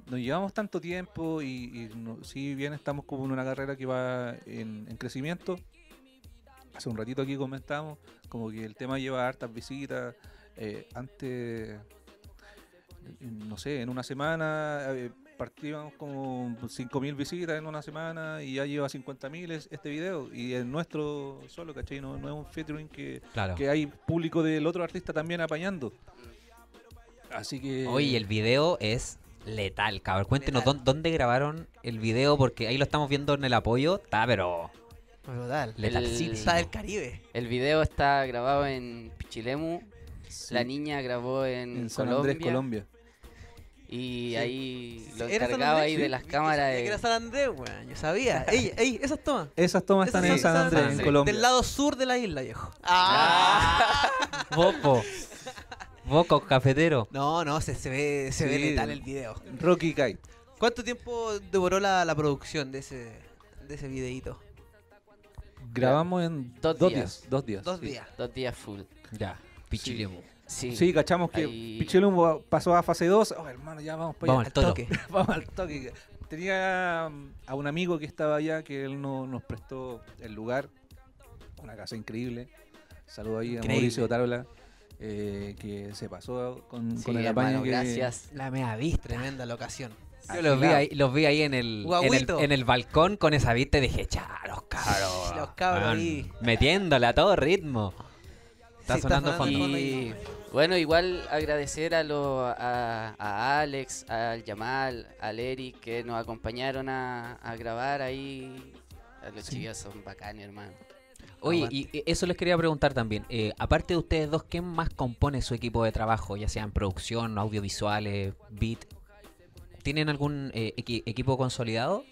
no llevamos tanto tiempo y, y no- si bien estamos como en una carrera que va en, en crecimiento, hace un ratito aquí comentamos como que el tema lleva hartas visitas, eh, antes, no sé, en una semana eh, partíamos como 5.000 visitas en una semana y ya lleva 50.000 es- este video y el nuestro solo, ¿cachai? No, no es un featuring que,
Claro.
que hay público del otro artista también apañando. Así que...
Oye, el video es letal, cabrón. Cuéntenos
Letal.
dón- dónde grabaron el video, porque ahí lo estamos viendo en el apoyo. Está, pero
Brutal.
letalísimo.
Está del Caribe.
El video está grabado en Pichilemu.
sí,
La niña grabó en,
en San
Colombia.
Andrés, Colombia.
Y
Sí.
ahí lo
¿Era San
encargaba ahí
Sí.
de las
Yo
cámaras. de-
que era San Andrés, weón. Yo sabía. ey, ey, esas tomas.
Esas tomas
Esas
están en San Andrés,
Andrés.
en Colombia.
Del lado sur de la isla, viejo.
Boco. Boco, cafetero.
No, no, se, se ve, se ve letal el video.
Rocky Kai.
¿Cuánto tiempo demoró la, la producción de ese, de ese videíto?
Grabamos en
Dos
dos,
días.
días. Dos días.
Dos
sí.
días.
Dos días full.
Ya, pichilemu.
Sí.
Sí, cachamos que
Ahí-
pasó a fase 2. Oh, hermano, ya vamos para
Vamos
allá.
al toro.
Toque.
Vamos al toque. Tenía um, a un amigo que estaba allá que él no- nos prestó el lugar. Una casa increíble. Saludo ahí a. Mauricio Tarola. Eh, que se pasó con,
Sí,
con el apaño
hermano,
que
gracias.
La mea vista. Tremenda locación.
Yo los vi, ahí, los vi ahí en el, en el,
Guaguito.
en el balcón con esa vista y dije, cha, los cabros.
Los cabros ahí.
Metiéndole a todo ritmo. Está
Sí, está
sonando fondo.
Y bueno, igual agradecer a, lo, a, a Alex, al Yamal, al Eric que nos acompañaron a, a grabar ahí. A los chicos son bacanes, hermano.
Oye,
Aguante.
y eso les quería preguntar también. Eh, aparte de ustedes dos, ¿quién más compone su equipo de trabajo? Ya sea en producción, audiovisuales, beat. ¿Tienen algún eh, equi- equipo consolidado?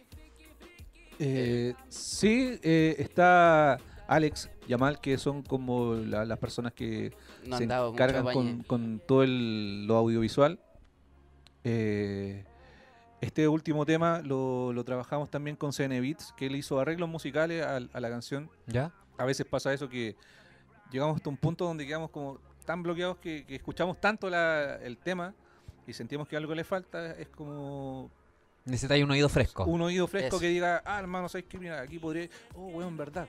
Eh, sí, eh, está Alex Yamal, que son como la- las personas que
No
se encargan con, con todo el, lo audiovisual. Eh, este último tema lo, lo trabajamos también con CN Beats, que él hizo arreglos musicales al- a, la canción.
¿Ya?
A veces pasa eso que llegamos hasta un punto donde quedamos como tan bloqueados que, que escuchamos tanto la- el tema y sentimos que algo le falta. Es como
Necesitáis un oído fresco.
un oído fresco
Eso.
que diga, ah, hermano, ¿sabes qué? Mira, aquí podría. Oh, weón, verdad.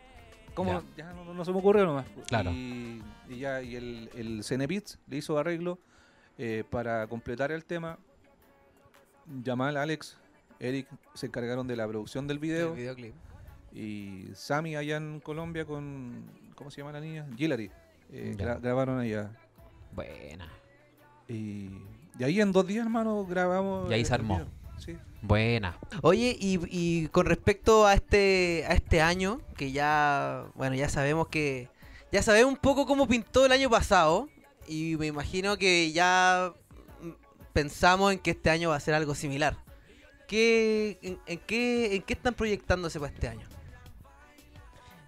¿Cómo?
Ya.
Ya, no, no se me ocurrió nomás.
Claro.
Y, y ya, y el, el Cenebits le hizo arreglo eh, para completar el tema. Yamal, Alex, Eric se encargaron de la producción del video.
El videoclip.
Y Sammy allá en Colombia con, ¿cómo se llama la niña? Gillary. Eh, gra- grabaron allá.
Buena.
Y, y ahí en dos días, hermano, grabamos.
Y ahí se armó.
video. Sí.
Buena.
Oye, y, y con respecto a este, a este año, que ya, bueno, ya sabemos que, ya sabemos un poco cómo pintó el año pasado, y me imagino que ya pensamos en que este año va a ser algo similar. ¿Qué, en, en qué, ¿En qué están proyectándose para este año?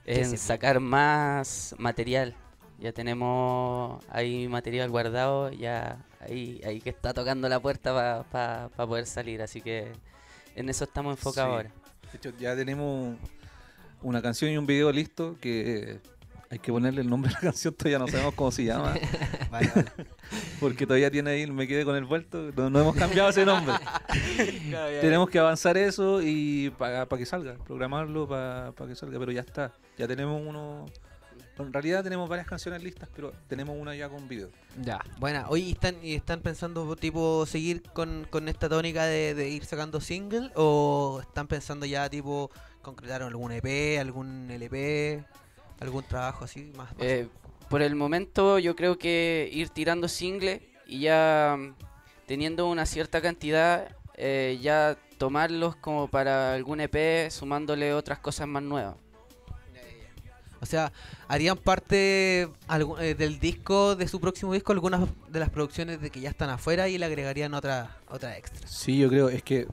En sacar más material. Ya tenemos ahí material guardado, ya ahí, ahí que está tocando la puerta para poder salir, así que en eso estamos enfocados
Sí.
ahora.
De hecho, ya tenemos una canción y un video listo que hay que ponerle el nombre a la canción, todavía no sabemos cómo se llama, porque todavía tiene ahí, me quedé con el vuelto, no, no hemos cambiado ese nombre. tenemos que avanzar eso y para que salga, programarlo para que salga, pero ya está, ya tenemos uno, en realidad tenemos varias canciones listas, pero tenemos una ya con video.
Ya.
Bueno, hoy están, y están pensando tipo seguir con, con esta tónica de, de ir sacando single o están pensando ya tipo concretar algún EP, algún LP, algún trabajo así más. más-
Eh, por el momento yo creo que ir tirando single y ya mm, teniendo una cierta cantidad, eh, ya tomarlos como para algún EP, sumándole otras cosas más nuevas.
O sea, harían parte eh, del disco, de su próximo disco, algunas de las producciones de que ya están afuera y le agregarían otra, otra extra.
Sí, yo creo, es que,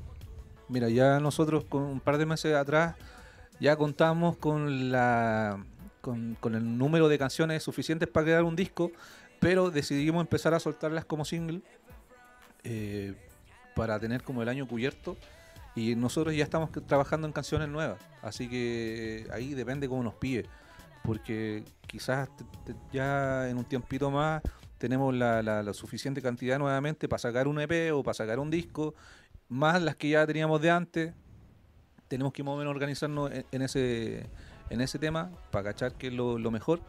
mira, ya nosotros con un par de meses atrás ya contamos con la con, el número de canciones suficientes para crear un disco, pero decidimos empezar a soltarlas como single eh, para tener como el año cubierto y nosotros ya estamos trabajando en canciones nuevas, así que ahí depende cómo nos pide, porque quizás te- te- ya en un tiempito más tenemos la, la- la suficiente cantidad nuevamente para sacar un EP o para sacar un disco, más las que ya teníamos de antes. Tenemos que más o menos organizarnos en, en ese en ese tema para cachar que es lo, lo mejor.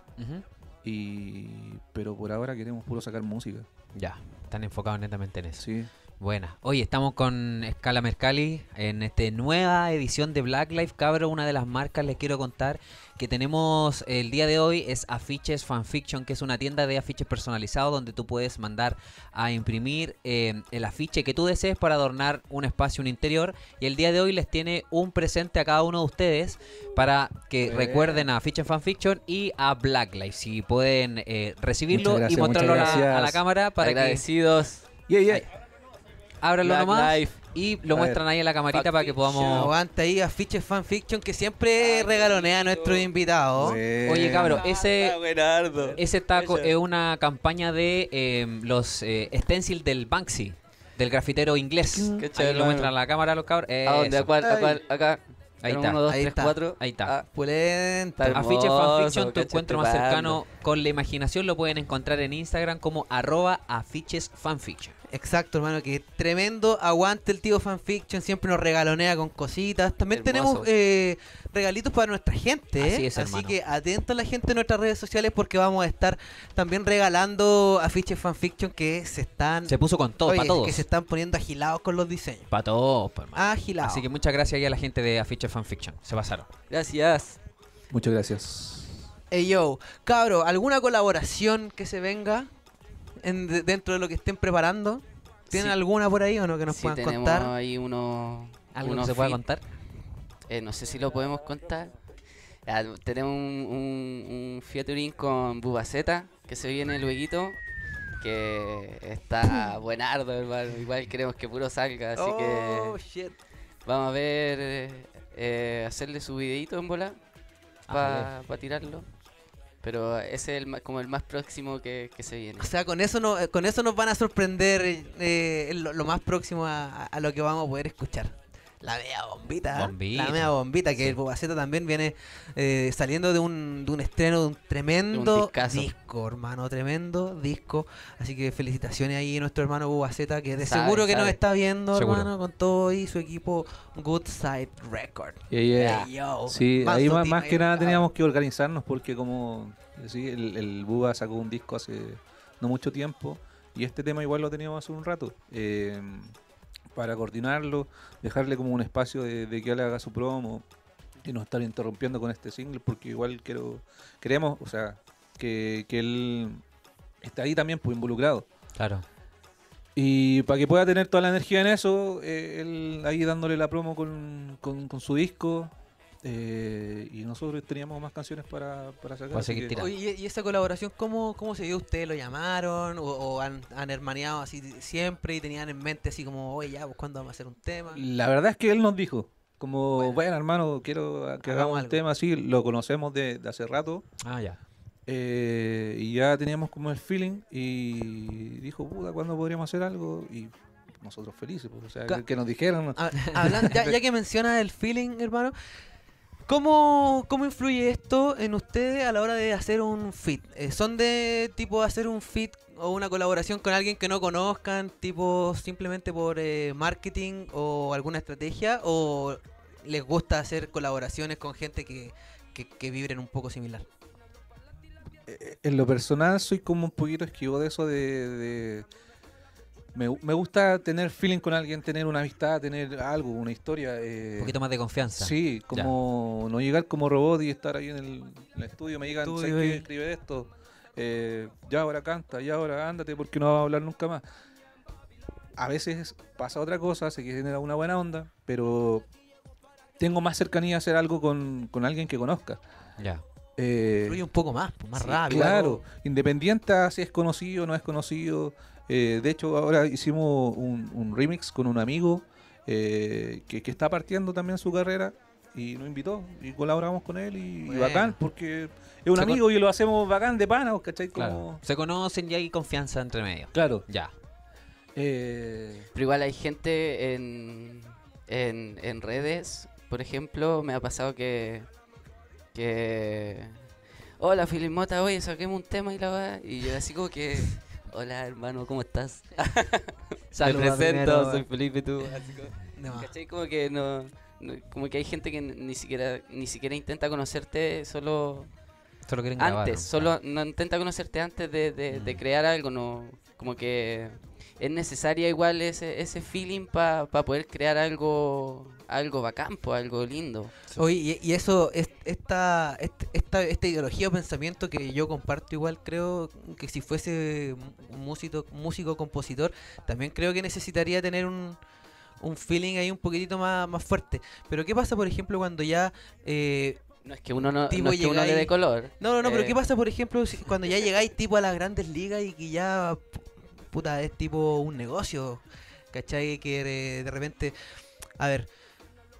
Y pero por ahora queremos puro sacar música.
Ya. Están enfocados netamente en eso.
Sí.
Buena. Oye, estamos con Scala Mercalli en esta nueva edición de Black Life Cabro. Una de las marcas les quiero contar que tenemos el día de hoy es Afiches Fanfiction, que es una tienda de afiches personalizados donde tú puedes mandar a imprimir eh, el afiche que tú desees para adornar un espacio, un interior. Y el día de hoy les tiene un presente a cada uno de ustedes para que recuerden a Afiches Fanfiction y a Black Life. Si pueden eh, recibirlo y mostrarlo a la, a cámara para que
Agradecidos.
Yeah, yeah.
Black
nomás
Life.
y lo
A
muestran ahí en la camarita para que podamos...
Aguanta ahí afiches fanfiction que siempre regalonea a nuestros invitados.
Oye, cabro, ese, ese taco es una campaña de eh, los eh, stencil del Banksy, del grafitero inglés.
Qué
Ahí
chévere,
lo muestran a la cámara los cabros.
¿A dónde? ¿A
Eso.
cuál? ¿A cuál? Acá.
Ahí está.
Uno, dos,
Ahí
tres,
está.
cuatro.
Ahí está.
Ah,
Pulenta.
Afiche Fanfiction, tu encuentro más cercano con la imaginación lo pueden encontrar en Instagram como arroba afiches fanfiction.
Exacto, hermano, que tremendo. Aguante el tío fanfiction, siempre nos regalonea con cositas. También
Hermoso.
tenemos eh, regalitos para nuestra gente. ¿eh?
Así es, hermano.
que atento a la gente en nuestras redes sociales porque vamos a estar también regalando afiches fanfiction que se están.
Se puso con todo,
Oye,
para todos.
que se están poniendo agilados con los diseños.
Para todos, hermano.
Agilados.
Así que muchas gracias ahí a la gente de Afiches Fanfiction. Se pasaron.
Gracias.
Muchas gracias.
Ey, yo, cabro, ¿alguna colaboración que se venga en- de- dentro de lo que estén preparando? ¿Tienen
Sí.
alguna por ahí o no que nos
Sí,
puedan
tenemos
contar?
ahí unos.
¿Algo que
unos
se pueda contar?
Eh, no sé si lo podemos contar. Ya, tenemos un, un, un featuring con Bubaceta que se viene luego. Que está buenardo, hermano. Igual queremos que puro salga, así
oh,
que
shit.
vamos a ver. eh, eh, hacerle su videito en bola para tirarlo. Pero ese es el, como el más próximo que, se viene.
O sea, con eso, no, eh, con eso nos van a sorprender eh, lo, lo más próximo a, a lo que vamos a poder escuchar. La mea bombita. ¿eh?
Bombita.
La mea bombita, que
Sí.
el Bobaceta también viene eh, saliendo de un, de un estreno de un tremendo disco, hermano. Tremendo disco. Así que felicitaciones ahí a nuestro hermano Bobaceta, que de
Sabe,
seguro que nos está viendo,
Seguro.
hermano, con todo y su equipo Good Side Record.
Yeah, yeah.
Ey, yo,
Sí, ahí más, más que nada teníamos que organizarnos porque como sí, el, el Buba sacó un disco hace no mucho tiempo y este tema igual lo teníamos hace un rato. eh, para coordinarlo, dejarle como un espacio de, de que él haga su promo y nos están interrumpiendo con este single porque igual quiero queremos, o sea, que, que él está ahí también pues involucrado.
Claro.
Y para que pueda tener toda la energía en eso, eh, él ahí dándole la promo con, con- con su disco. Eh, y nosotros teníamos más canciones para, para sacar.
Para
así
seguir
que-
tirando.
Oye, ¿y esa colaboración cómo, cómo se dio? ¿Ustedes lo llamaron o, o han, han hermaneado así siempre y tenían en mente así como, oye, ya, pues cuándo vamos a hacer un tema?
La verdad es que él nos dijo, como,
Bueno.
bueno, hermano, quiero que
Hagamos
un
algo.
tema así, lo conocemos de, de hace rato.
Ah, ya.
eh, y ya teníamos como el feeling y dijo, puta, ¿cuándo podríamos hacer algo? Y nosotros felices, pues, o sea, que, que nos dijeron.
Ah, hablando- ya, ya que mencionas el feeling, hermano, ¿cómo, ¿cómo influye esto en ustedes a la hora de hacer un fit? Eh, ¿Son de tipo hacer un fit o una colaboración con alguien que no conozcan, tipo simplemente por eh, marketing o alguna estrategia? ¿O les gusta hacer colaboraciones con gente que, que, que vibren un poco similar?
Eh, en lo personal soy como un poquito esquivo de eso de... de- me, me gusta tener feeling con alguien, tener una amistad, tener algo, una historia. eh,
Un poquito más de confianza.
Sí, como no llegar como robot y estar ahí en el, en el estudio, me digan, ¿sabes qué? Escribe esto, eh, ya ahora canta, ya ahora ándate porque no va a hablar nunca más. A veces pasa otra cosa, se genera una buena onda, pero tengo más cercanía a hacer algo con, con alguien que conozca.
Ya.
Eh,
Fluye un poco más, pues, más
Sí,
rápido.
Claro, independiente a si es conocido o no es conocido. Eh, de hecho, ahora hicimos un, un remix con un amigo eh, que, que está partiendo también su carrera y nos invitó y colaboramos con él y, bacán porque es un
Se con-
amigo y lo hacemos bacán de pana, ¿cachai? Como-
Claro. Se conocen y hay confianza entre medio.
Claro.
Ya.
Eh,
Pero igual hay gente en, en, en redes, por ejemplo, me ha pasado que. que Hola, Filimota, oye, saquemos un tema y la va. Y yo así como que. Hola, hermano, ¿cómo estás? Me presento,
primero.
soy Felipe, tú. Así como,
De más.
¿Cachai? Como que no, no- Como que hay gente que ni siquiera ni siquiera intenta conocerte solo
Solo quieren
antes,
¿no?
solo no intenta conocerte antes de, de- de
Mm.
crear algo, no como que es necesaria igual ese, ese feeling para poder crear algo algo bacán, po, algo lindo.
Oye, y, y eso, es, esta, est- esta, esta ideología o pensamiento que yo comparto igual, creo que si fuese un músico, músico compositor, también creo que necesitaría tener un, un feeling ahí un poquitito más, más fuerte. Pero ¿qué pasa, por ejemplo, cuando ya... eh,
No es que uno no,
Tipo,
no es que uno le dé color.
no, no, no, pero
Eh,
¿qué pasa, por ejemplo, si- cuando ya llegáis tipo a las grandes ligas y que ya, puta, es tipo un negocio, ¿cachai? Que de, repente, a ver,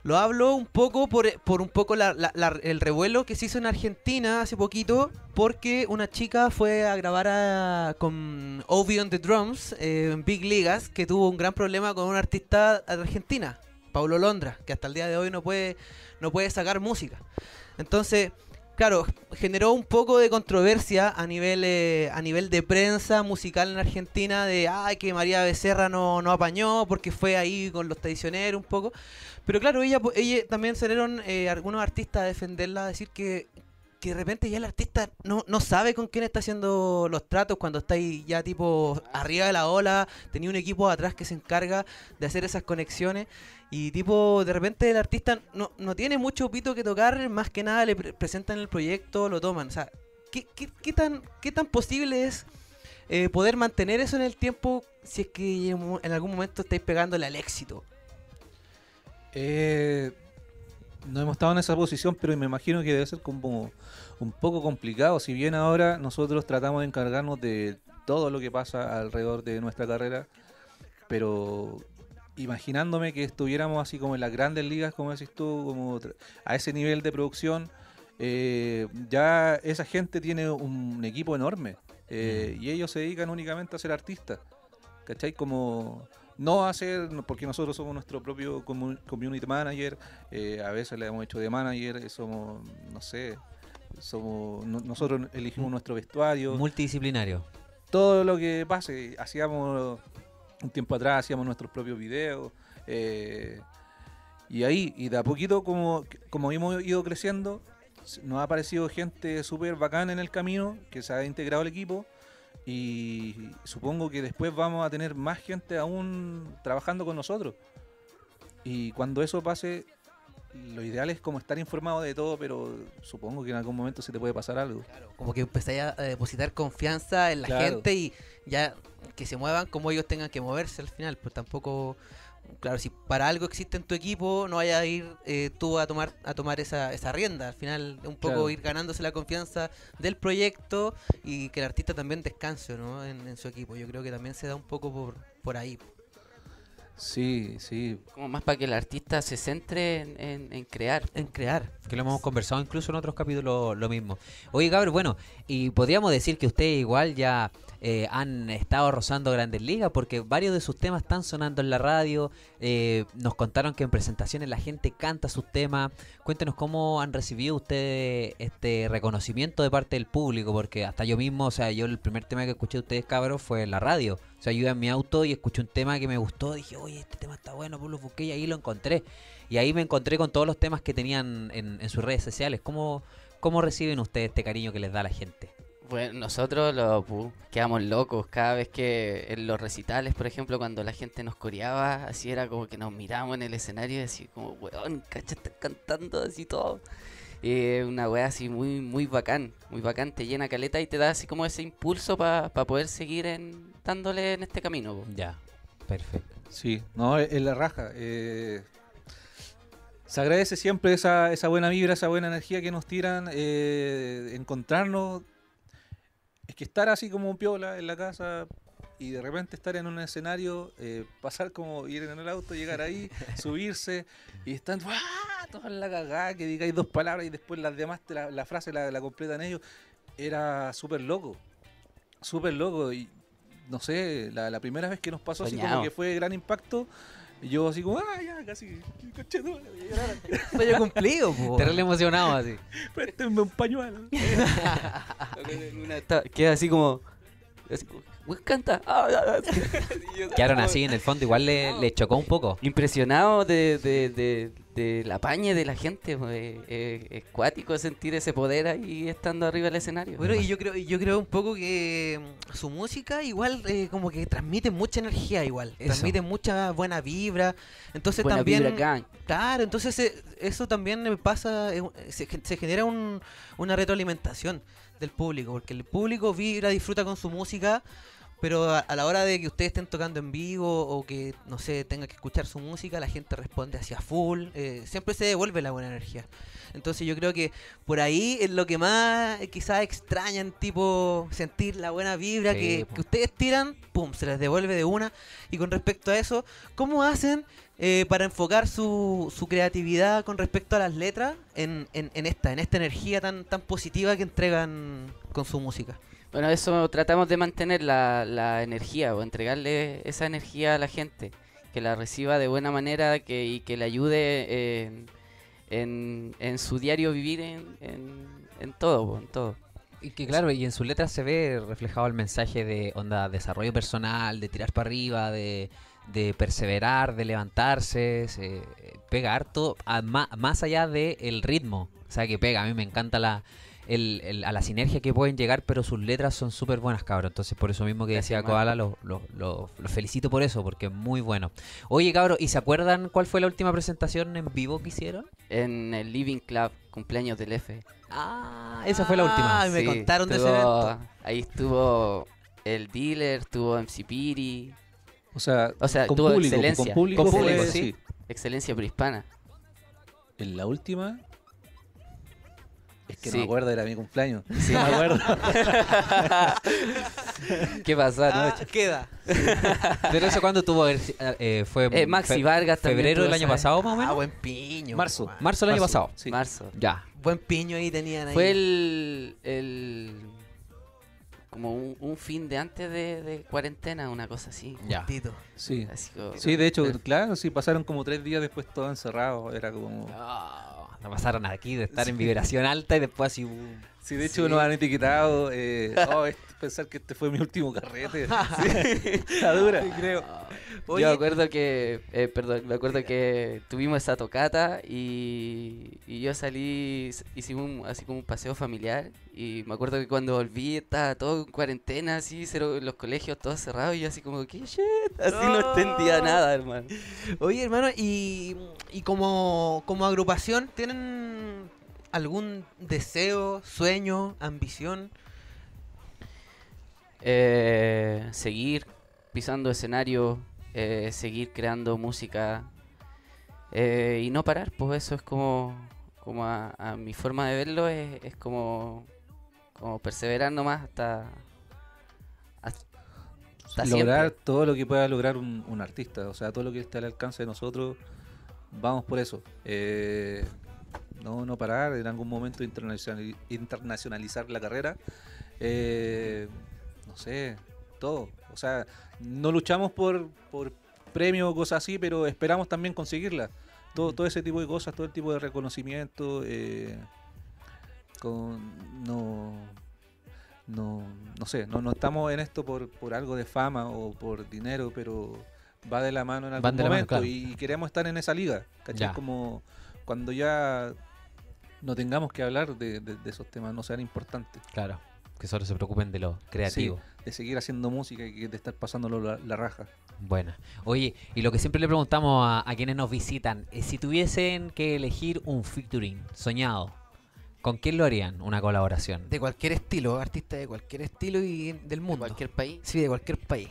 lo hablo un poco por, por un poco el revuelo que se hizo en Argentina hace poquito, porque una chica fue a grabar a- con Ovi on the Drums eh, en Big Ligas, que tuvo un gran problema con un artista Argentina, Paulo Londra, que hasta el día de hoy no puede, no puede sacar música. Entonces, claro, generó un poco de controversia a nivel eh, a nivel de prensa musical en Argentina de ay que María Becerra no, no apañó porque fue ahí con los traicioneros un poco. Pero claro, ella, ella también salieron eh, algunos artistas a defenderla, a decir que, que de repente ya el artista no, no sabe con quién está haciendo los tratos cuando está ahí ya tipo arriba de la ola, tenía un equipo atrás que se encarga de hacer esas conexiones y tipo de repente el artista no, no tiene mucho pito que tocar, más que nada le pre- presentan el proyecto, lo toman. O sea, ¿qué, qué, qué tan, qué tan posible es eh, poder mantener eso en el tiempo si es que en algún momento estáis pegándole al éxito?
Eh, no hemos estado en esa posición, pero me imagino que debe ser como un poco complicado. Si bien ahora nosotros tratamos de encargarnos de todo lo que pasa alrededor de nuestra carrera, pero imaginándome que estuviéramos así como en las grandes ligas, como decís tú, como a ese nivel de producción, eh, ya esa gente tiene un equipo enorme eh, y ellos se dedican únicamente a ser artistas. ¿Cachai? Como no hacer, porque nosotros somos nuestro propio community manager, eh, a veces le hemos hecho de manager, somos, no sé, somos no- nosotros elegimos nuestro vestuario,
Multidisciplinario.
todo lo que pase, hacíamos un tiempo atrás, hacíamos nuestros propios videos, eh, y ahí, y de a poquito como, como hemos ido creciendo, nos ha aparecido gente súper bacana en el camino, que se ha integrado al equipo, y supongo que después vamos a tener más gente aún trabajando con nosotros. Y cuando eso pase, lo ideal es como estar informado de todo, pero supongo que en algún momento se te puede pasar algo.
Como que empezáis a depositar confianza en la
Claro.
gente y ya que se muevan como ellos tengan que moverse al final. Pues tampoco, claro, si para algo existe en tu equipo, no vayas a ir eh, tú a tomar a tomar esa, esa rienda. Al final, un poco
Claro.
ir ganándose la confianza del proyecto y que el artista también descanse ¿no? en, en su equipo. Yo creo que también se da un poco por, por ahí.
Sí, sí.
Como más para que el artista se centre en, en- en crear.
En crear.
Que lo hemos conversado incluso en otros capítulos lo mismo. Oye, cabrón, bueno, y podríamos decir que ustedes igual ya eh, han estado rozando grandes ligas porque varios de sus temas están sonando en la radio. eh, nos contaron que en presentaciones la gente canta sus temas. Cuéntenos cómo han recibido ustedes este reconocimiento de parte del público, porque hasta yo mismo, o sea, yo el primer tema que escuché de ustedes, cabros, fue en la radio. O sea, yo iba en mi auto y escuché un tema que me gustó, dije, oye, este tema está bueno, pues lo busqué y ahí lo encontré. Y ahí me encontré con todos los temas que tenían en, en sus redes sociales. ¿Cómo, ¿Cómo reciben ustedes este cariño que les da la gente?
Bueno, nosotros lo, pu, quedamos locos cada vez que en los recitales, por ejemplo, cuando la gente nos coreaba, así era como que nos miramos en el escenario y así como, weón, cacha, están cantando así todo. Eh, una wea así muy muy bacán, muy bacán, te llena caleta y te da así como ese impulso para poder seguir en, dándole en este camino. po.
Ya, perfecto.
Sí, no, es es la raja. eh, se agradece siempre esa, esa buena vibra, esa buena energía que nos tiran, eh, encontrarnos. Que estar así como un piola en la casa y de repente estar en un escenario, eh, pasar como ir en el auto, llegar ahí, subirse y están ¡guau! todos en la cagada, que digáis dos palabras y después las demás, te la, la frase la, la completan ellos. Era súper loco, súper loco. Y no sé, la, la primera vez que nos pasó así como que fue de gran impacto, yo así como, ah, ya, casi, conchetumare, voy a llorar.
Sueño cumplido, po.
Terrible emocionado así.
Préstenme un pañuelo.
Queda así como, así como, "Weón, canta. Ah, ah, ah".
Quedaron así en el fondo, igual le, le chocó un poco.
Impresionado de, de, de, de la paña de la gente. po, eh, eh, es cuático sentir ese poder ahí estando arriba del escenario.
Bueno, y yo creo, yo creo un poco que mm, su música igual eh, como que transmite mucha energía igual,
Eso.
transmite mucha buena vibra, entonces
Buena
también
vibra gang.
claro, entonces eh, eso también me pasa, eh, se, se genera un- una retroalimentación del público, porque el público vibra, disfruta con su música, pero a, a la hora de que ustedes estén tocando en vivo o que, no sé, tenga que escuchar su música, la gente responde hacia full, eh, siempre se devuelve la buena energía. Entonces yo creo que por ahí es lo que más eh, quizás extrañan, tipo sentir la buena vibra
Sí,
que, que ustedes tiran, pum, se les devuelve de una. Y con respecto a eso, ¿cómo hacen eh, para enfocar su, su creatividad con respecto a las letras en, en, en esta, en esta energía tan, tan positiva que entregan con su música?
Bueno, eso tratamos de mantener la, la energía o entregarle esa energía a la gente, que la reciba de buena manera que, y que le ayude en, en, en su diario vivir en, en, en todo, en todo.
Y que claro, y en sus letras se ve reflejado el mensaje de onda desarrollo personal, de tirar para arriba, de, de perseverar, de levantarse, se pega harto, a- ma- más allá del ritmo. O sea que pega, a mí me encanta la, el- el- a la sinergia que pueden llegar, pero sus letras son súper buenas, cabrón. Entonces por eso mismo que
Gracias,
decía. Koala, lo, lo- lo- lo felicito por eso, porque es muy bueno. Oye, cabrón, ¿y se acuerdan cuál fue la última presentación en vivo que hicieron?
En el Living Club, cumpleaños del F.
Ah, esa fue la última.
Ah, me contaron de ese evento.
Ahí estuvo el dealer, estuvo MC Piri,
O sea,
O sea,
con
tuvo
público,
excelencia.
con público,
Con
fue-
público,
sí.
sí.
excelencia prehispana.
En la última. Es que
Sí.
no me acuerdo, era mi cumpleaños.
Sí.
No me acuerdo.
¿Qué pasó
Ah,
anoche?
queda.
Pero eso cuando tuvo eh, fue
Eh, Maxi
fe-
Vargas también
febrero del año pasado más o
Ah,
menos.
buen piño.
Marzo.
man.
Marzo del año
Marzo,
pasado.
sí.
Marzo.
Ya.
Buen piño ahí tenían ahí.
Fue el, el como un, un fin de antes de, de cuarentena, una cosa así.
Ya.
Tito.
Sí.
Así como-
Sí, de hecho,
Pero-
claro, sí, pasaron como tres días después todo encerrado. Era como.
Ah, no pasaron aquí de estar en vibración alta y después así. uh,
Sí, de hecho nos han etiquetado. Eh, oh, pensar que este fue mi último carrete. Sí, la dura.
creo.
Yo me acuerdo que, eh, perdón, me acuerdo que tuvimos esa tocata y, y yo salí, hicimos un- así como un paseo familiar y me acuerdo que cuando volví estaba todo en cuarentena, así, cero, los colegios todos cerrados y yo así como, ¿qué shit? Así no entendía nada, hermano.
Oye, hermano, y Y como, como agrupación, ¿tienen algún deseo, sueño, ambición?
Eh, seguir pisando escenario, eh, seguir creando música eh, y no parar, pues eso es como, como a, mi forma de verlo, es, como, como perseverar nomás hasta, hasta
lograr todo lo que pueda lograr un, artista, o sea, todo lo que esté al alcance de nosotros, vamos por eso. No, no parar, en algún momento internacionali- internacionalizar la carrera. No sé, todo. O sea, no luchamos por, por premios o cosas así, pero esperamos también conseguirla. Todo, todo ese tipo de cosas, todo el tipo de reconocimiento. eh, con, no, no, no sé, no, no estamos en esto por, por algo de fama o por dinero, pero va de la mano en algún
mano,
momento
claro.
y queremos estar en esa liga, ¿cachai?
Ya.
Como cuando ya no tengamos que hablar de, de- de esos temas, no sean importantes.
Claro, que solo se preocupen de lo creativo.
de seguir haciendo música y de estar pasándolo la, la raja.
Buena. Oye, y lo que siempre le preguntamos a, a quienes nos visitan, es si tuviesen que elegir un featuring soñado, ¿con quién lo harían una colaboración?
De cualquier estilo, artista de cualquier estilo y del mundo.
Cualquier país,
Sí, de cualquier país.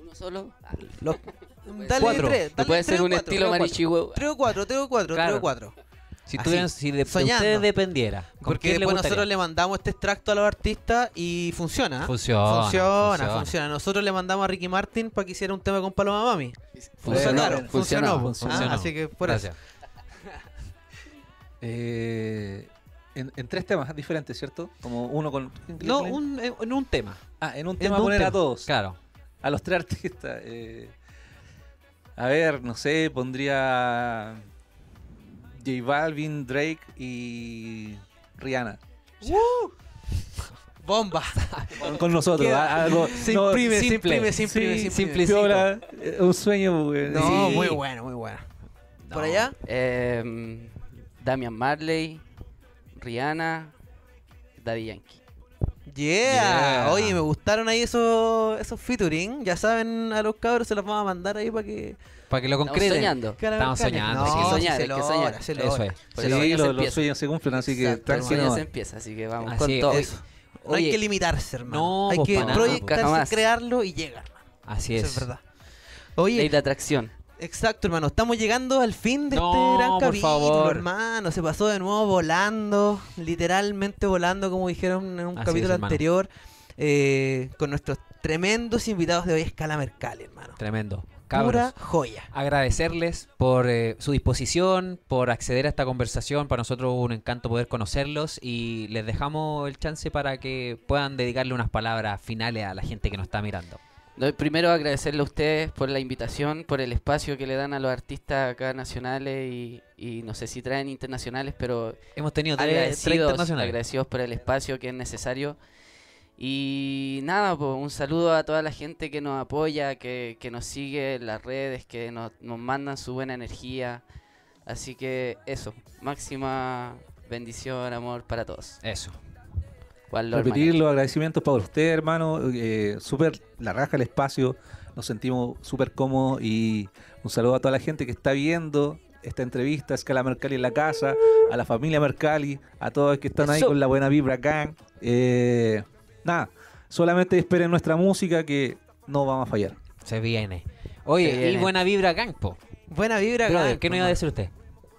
uno solo. Ah,
Los- dale
Cuatro.
tres, dale
puede
tres
ser
o
un
cuatro,
estilo
tres o cuatro.
marichihuahua.
Tres o cuatro, tres o cuatro,
Claro.
tres o cuatro.
Si,
Así,
tuvieran, si de, de
soñando.
ustedes dependiera, ¿con
Porque después nosotros le mandamos este extracto a los artistas y funciona. ¿eh?
Funciona,
funciona,
funciona.
funciona. Nosotros le mandamos a Ricky Martin para que hiciera un tema con Paloma Mami.
Funcionó,
Claro,
funcionó.
funcionó.
Funcionó.
Ah, así que por eso.
Gracias.
Eh, en, en tres temas diferentes, ¿cierto? Como uno con...
No, un, en, en un tema.
Ah, en un
En
tema
un
poner a todos.
Claro.
A los tres artistas. eh, a ver, no sé, pondría J Balvin, Drake y Rihanna.
Bomba.
Con, con nosotros.
Queda-
ah, algo,
Se
no,
imprime,
simple.
imprime, se imprime,
Sí,
se imprime.
piola, eh, un sueño. güey.
No,
Sí.
muy bueno, muy bueno. ¿Por allá?
Eh, Damian Marley, Rihanna, Daddy Yankee.
Yeah.
Yeah.
Oye, me gustaron ahí esos, esos featuring. Ya saben, a los cabros se los vamos a mandar ahí para que...
Para que lo
Estamos
concreten.
soñando.
Estamos soñando,
No,
sí.
sí,
soñar,
se
hay que soñar.
se
Eso
logra.
es.
Sí, los,
empieza.
sueños se cumplen, así que tranquilo.
se empieza, así que vamos
Así
con
es.
todo.
Oye,
Eso. No hay que limitarse, hermano.
no,
hay que
nada,
proyectarse,
jamás.
crearlo y llegar, hermano.
Así
Eso
es.
es verdad.
Ley
Oye,
de atracción.
exacto, hermano. Estamos llegando al fin de
No,
este gran
por
capítulo,
favor.
hermano. Se pasó de nuevo volando, literalmente volando, como dijeron en un
Así
capítulo
es,
anterior, eh, con nuestros tremendos invitados de hoy, Escala Mercalli, hermano.
Tremendo.
Pura joya.
agradecerles por eh, su disposición, por acceder a esta conversación. Para nosotros un encanto poder conocerlos y les dejamos el chance para que puedan dedicarle unas palabras finales a la gente que nos está mirando.
No, Primero agradecerle a ustedes por la invitación, por el espacio que le dan a los artistas acá nacionales y, y no sé si traen internacionales, pero
Hemos tenido tres, tres
agradecidos,
internacionales.
agradecidos por el espacio que es necesario. Y nada, pues un saludo a toda la gente que nos apoya, que, que nos sigue en las redes, que nos, nos mandan su buena energía. Así que eso, máxima bendición, amor para todos.
Eso.
Repetir los agradecimientos para usted, hermano. Eh, súper la raja el espacio. Nos sentimos súper cómodos y un saludo a toda la gente que está viendo esta entrevista, a Escala Mercalli en la casa, a la familia Mercalli, a todos que están ahí
Eso.
con la buena vibra acá. Eh, nada, solamente esperen nuestra música que no vamos a fallar.
Se viene. Oye,
Se
y buena vibra, Campo.
Buena vibra, gran,
¿qué nos iba a decir usted?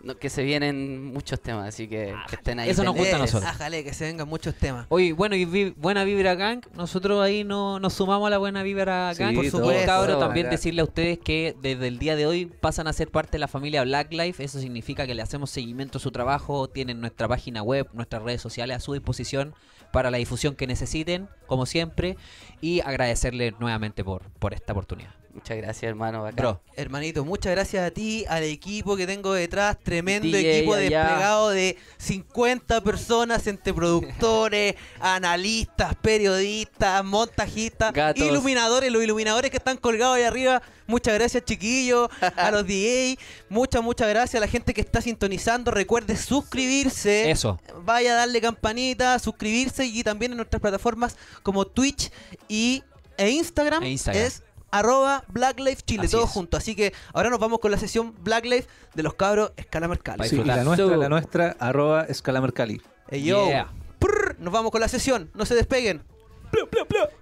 No, que se vienen muchos temas, así que, que estén ahí.
eso nos gusta a nosotros.
Ájale, que se vengan muchos temas.
Oye, bueno, y vi- buena vibra gang, nosotros ahí no, nos sumamos a la buena vibra
Sí,
gang.
por
Y,
supuesto.
cabros, también decirle a ustedes que desde el día de hoy pasan a ser parte de la familia Black Life. Eso significa que le hacemos seguimiento a su trabajo, tienen nuestra página web, nuestras redes sociales a su disposición para la difusión que necesiten, como siempre, y agradecerle nuevamente por, por esta oportunidad.
Muchas gracias, hermano. bacán.
Bro,
Hermanito, muchas gracias a ti, al equipo que tengo detrás, tremendo
DJ
equipo
allá.
desplegado de 50 personas entre productores, analistas, periodistas, montajistas,
Gatos.
iluminadores, los iluminadores que están colgados ahí arriba. Muchas gracias, chiquillos, a los DJ, muchas, muchas gracias a la gente que está sintonizando. Recuerde suscribirse.
eso.
Vaya a darle campanita, suscribirse y también en nuestras plataformas como Twitch y e Instagram,
E Instagram.
es arroba Black Life Chile,
Así
todo
es.
junto. Así que ahora nos vamos con la sesión Black Life de los cabros Escala Mercalli.
Sí, y la nuestra, la nuestra, arroba escalamercali.
Ey, yo.
Yeah.
Prr, nos vamos con la sesión, no se despeguen.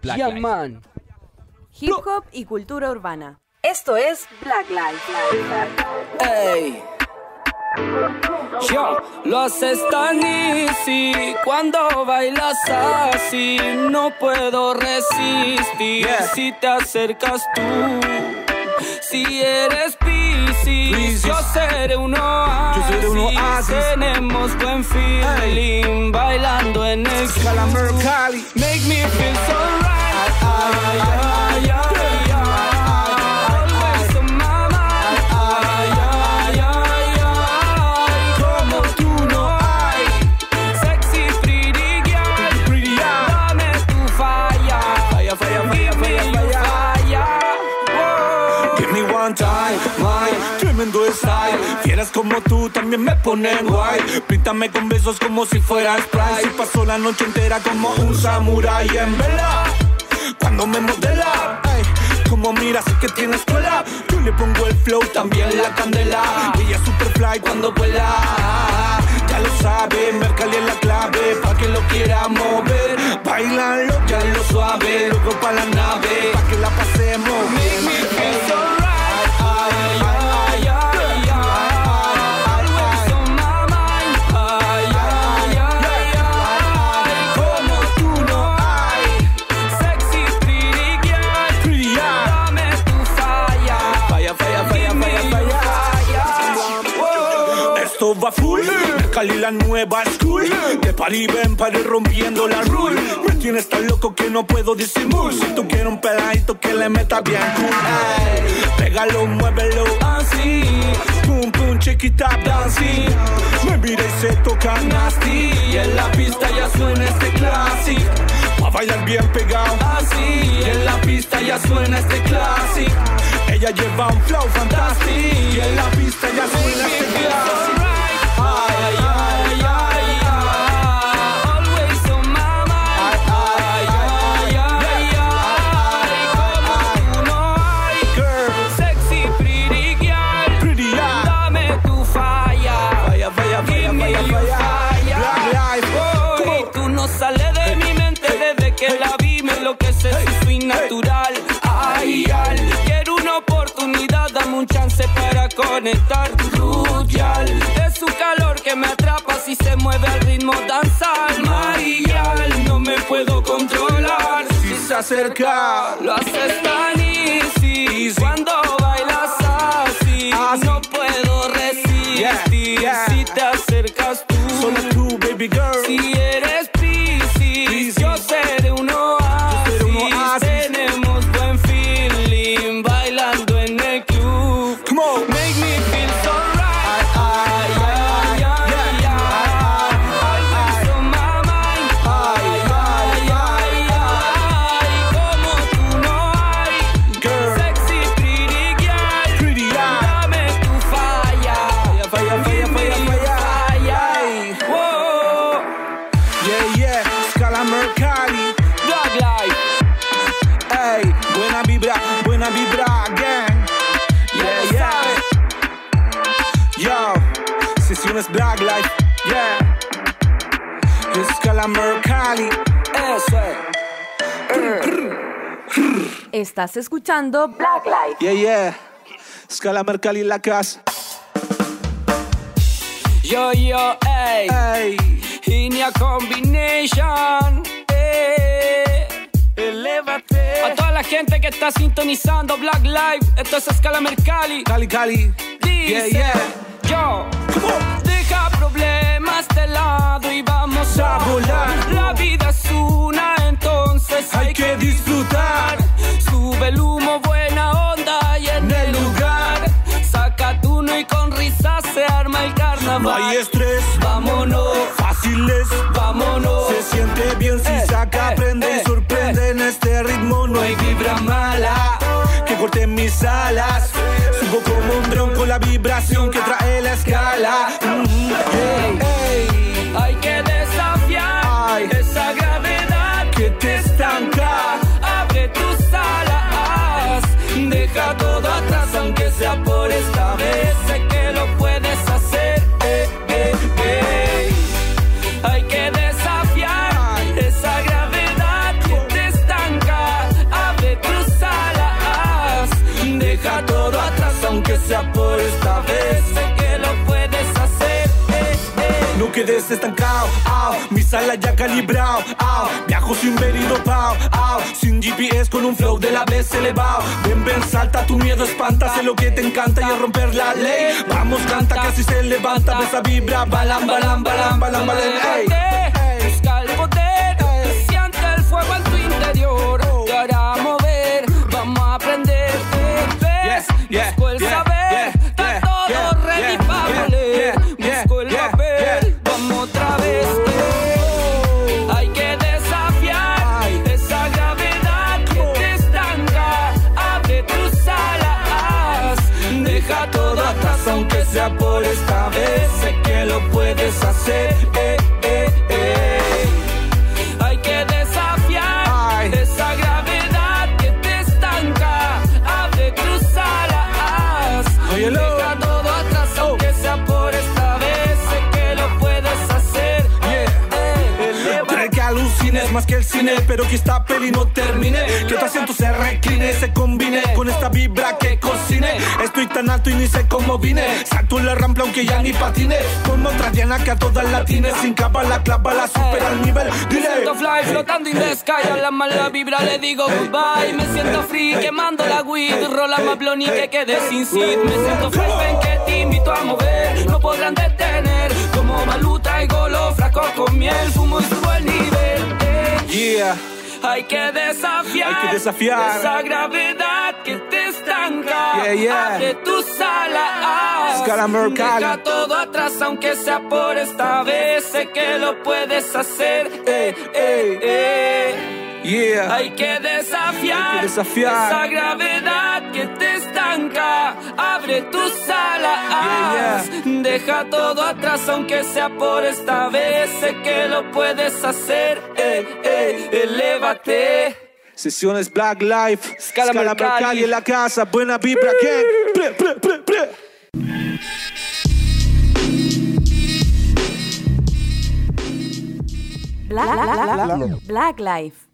Black
yeah,
Life.
man.
Hip hop y cultura urbana. Esto es Black Life.
Ey. Yo, lo haces tan easy cuando bailas así. No puedo resistir si te acercas tú. Si eres Piscis, yo seré un oasis.
seré un oasis.
Tenemos buen feeling bailando en el. Make me feel so right. Ay, ay, ay, ay, Como tú
también me ponen guay. Píntame con besos como si fuera Sprite. Si paso la noche entera como un samurai en vela. Cuando me modela, como mira, sé que tiene escuela. Yo le pongo el flow, también la candela. Ella es super fly cuando vuela. Ya lo sabe, Mercalli es la clave. Pa' que lo quiera mover. Bailalo, ya lo suave. Luego pa' la nave, pa' que la pasemos.
Make me feel so
Full, Cali la nueva school. De party ven party rompiendo la rule. Me tienes tan loco que no puedo disimular. Si tú quieres un peladito que le meta bien cool. Pégalo, muévelo así. Pum pum, up, dancing. Me mira y se toca nasty. Y en la pista ya suena este clásico Pa' bailar bien pegado así. Y en la pista ya suena este clásico Ella lleva un flow fantástico. Y en la pista ya suena este clásico
natural. Ay, ay, quiero una oportunidad, dame un chance para conectar. Crucial, es su calor que me atrapa si se mueve al ritmo danzal. Marial, no me puedo controlar.
Si se acerca
Lo haces tan easy cuando bailas así. No puedo resistir si te acercas tú.
Solo tú, baby girl
Estás escuchando Black Life.
Yeah, yeah Scala Mercalli la casa
Yo, yo, ey.
Ey,
Inia Combination. eh.
elévate
A toda la gente que está sintonizando Black Live, esto es Escala Mercalli.
Cali, Cali Yeah,
Dice,
yeah
yo,
Come on
deja problemas de lado y vamos a
A volar.
La vida es una, entonces
Hay que disfrutar
Sube el humo, buena onda y en el lugar. Saca tu y con risa se arma el
No
carnaval.
hay estrés,
Vámonos,
fáciles
vámonos.
Se siente bien si
Eh,
saca,
eh,
prende
eh,
y sorprende en este ritmo. No hay vibra mala que corte mis alas. Subo como un dron con la vibración que trae la escala. Mm, ey, ey,
Quedes estancado, au, mi sala ya calibrado, viajo sin dopao, au, sin GPS con un flow de la vez elevado. Ven, ven, salta, tu miedo espanta, sé lo que te encanta y es romper la ley. Vamos, canta, casi se levanta, esa vibra, balam, balam, balam, balam, balam, ey. Pero que esta peli no termine. Que tu asiento se recline, se combine con esta vibra que cocine. Estoy tan alto y ni sé cómo vine. Salto en la rampa aunque ya ni patine. Como otra Diana que a todas latines. Sin capa la clava, la supera al nivel.
Me
Dile.
siento fly flotando in the sky A la mala vibra le digo goodbye Me siento free quemando la weed Rola más blon y que quede sin seed Me siento fresh, ven que te invito a mover No podrán detener Como baluta y golo Flaco con miel Fumo y subo.
Yeah.
Hay que desafiar,
Hay que desafiar.
esa gravedad que te estanca.
Yeah, yeah.
Abre tus alas. Deja todo atrás, aunque sea por esta vez. Sé que lo puedes hacer. Eh, eh, eh.
Yeah.
Hay que desafiar,
Hay que desafiar.
esa gravedad que te estanca. Abre tus alas,
Yeah,
deja todo atrás, aunque sea por esta vez. Sé que lo puedes hacer. Eh, eh, elévate.
Sesiones Black Life.
Scalamar
Scalamar
Cali.
en la casa. Buena vibra, gang. Pre, pre, pre, pre.
Black, Black, Black, Black Life.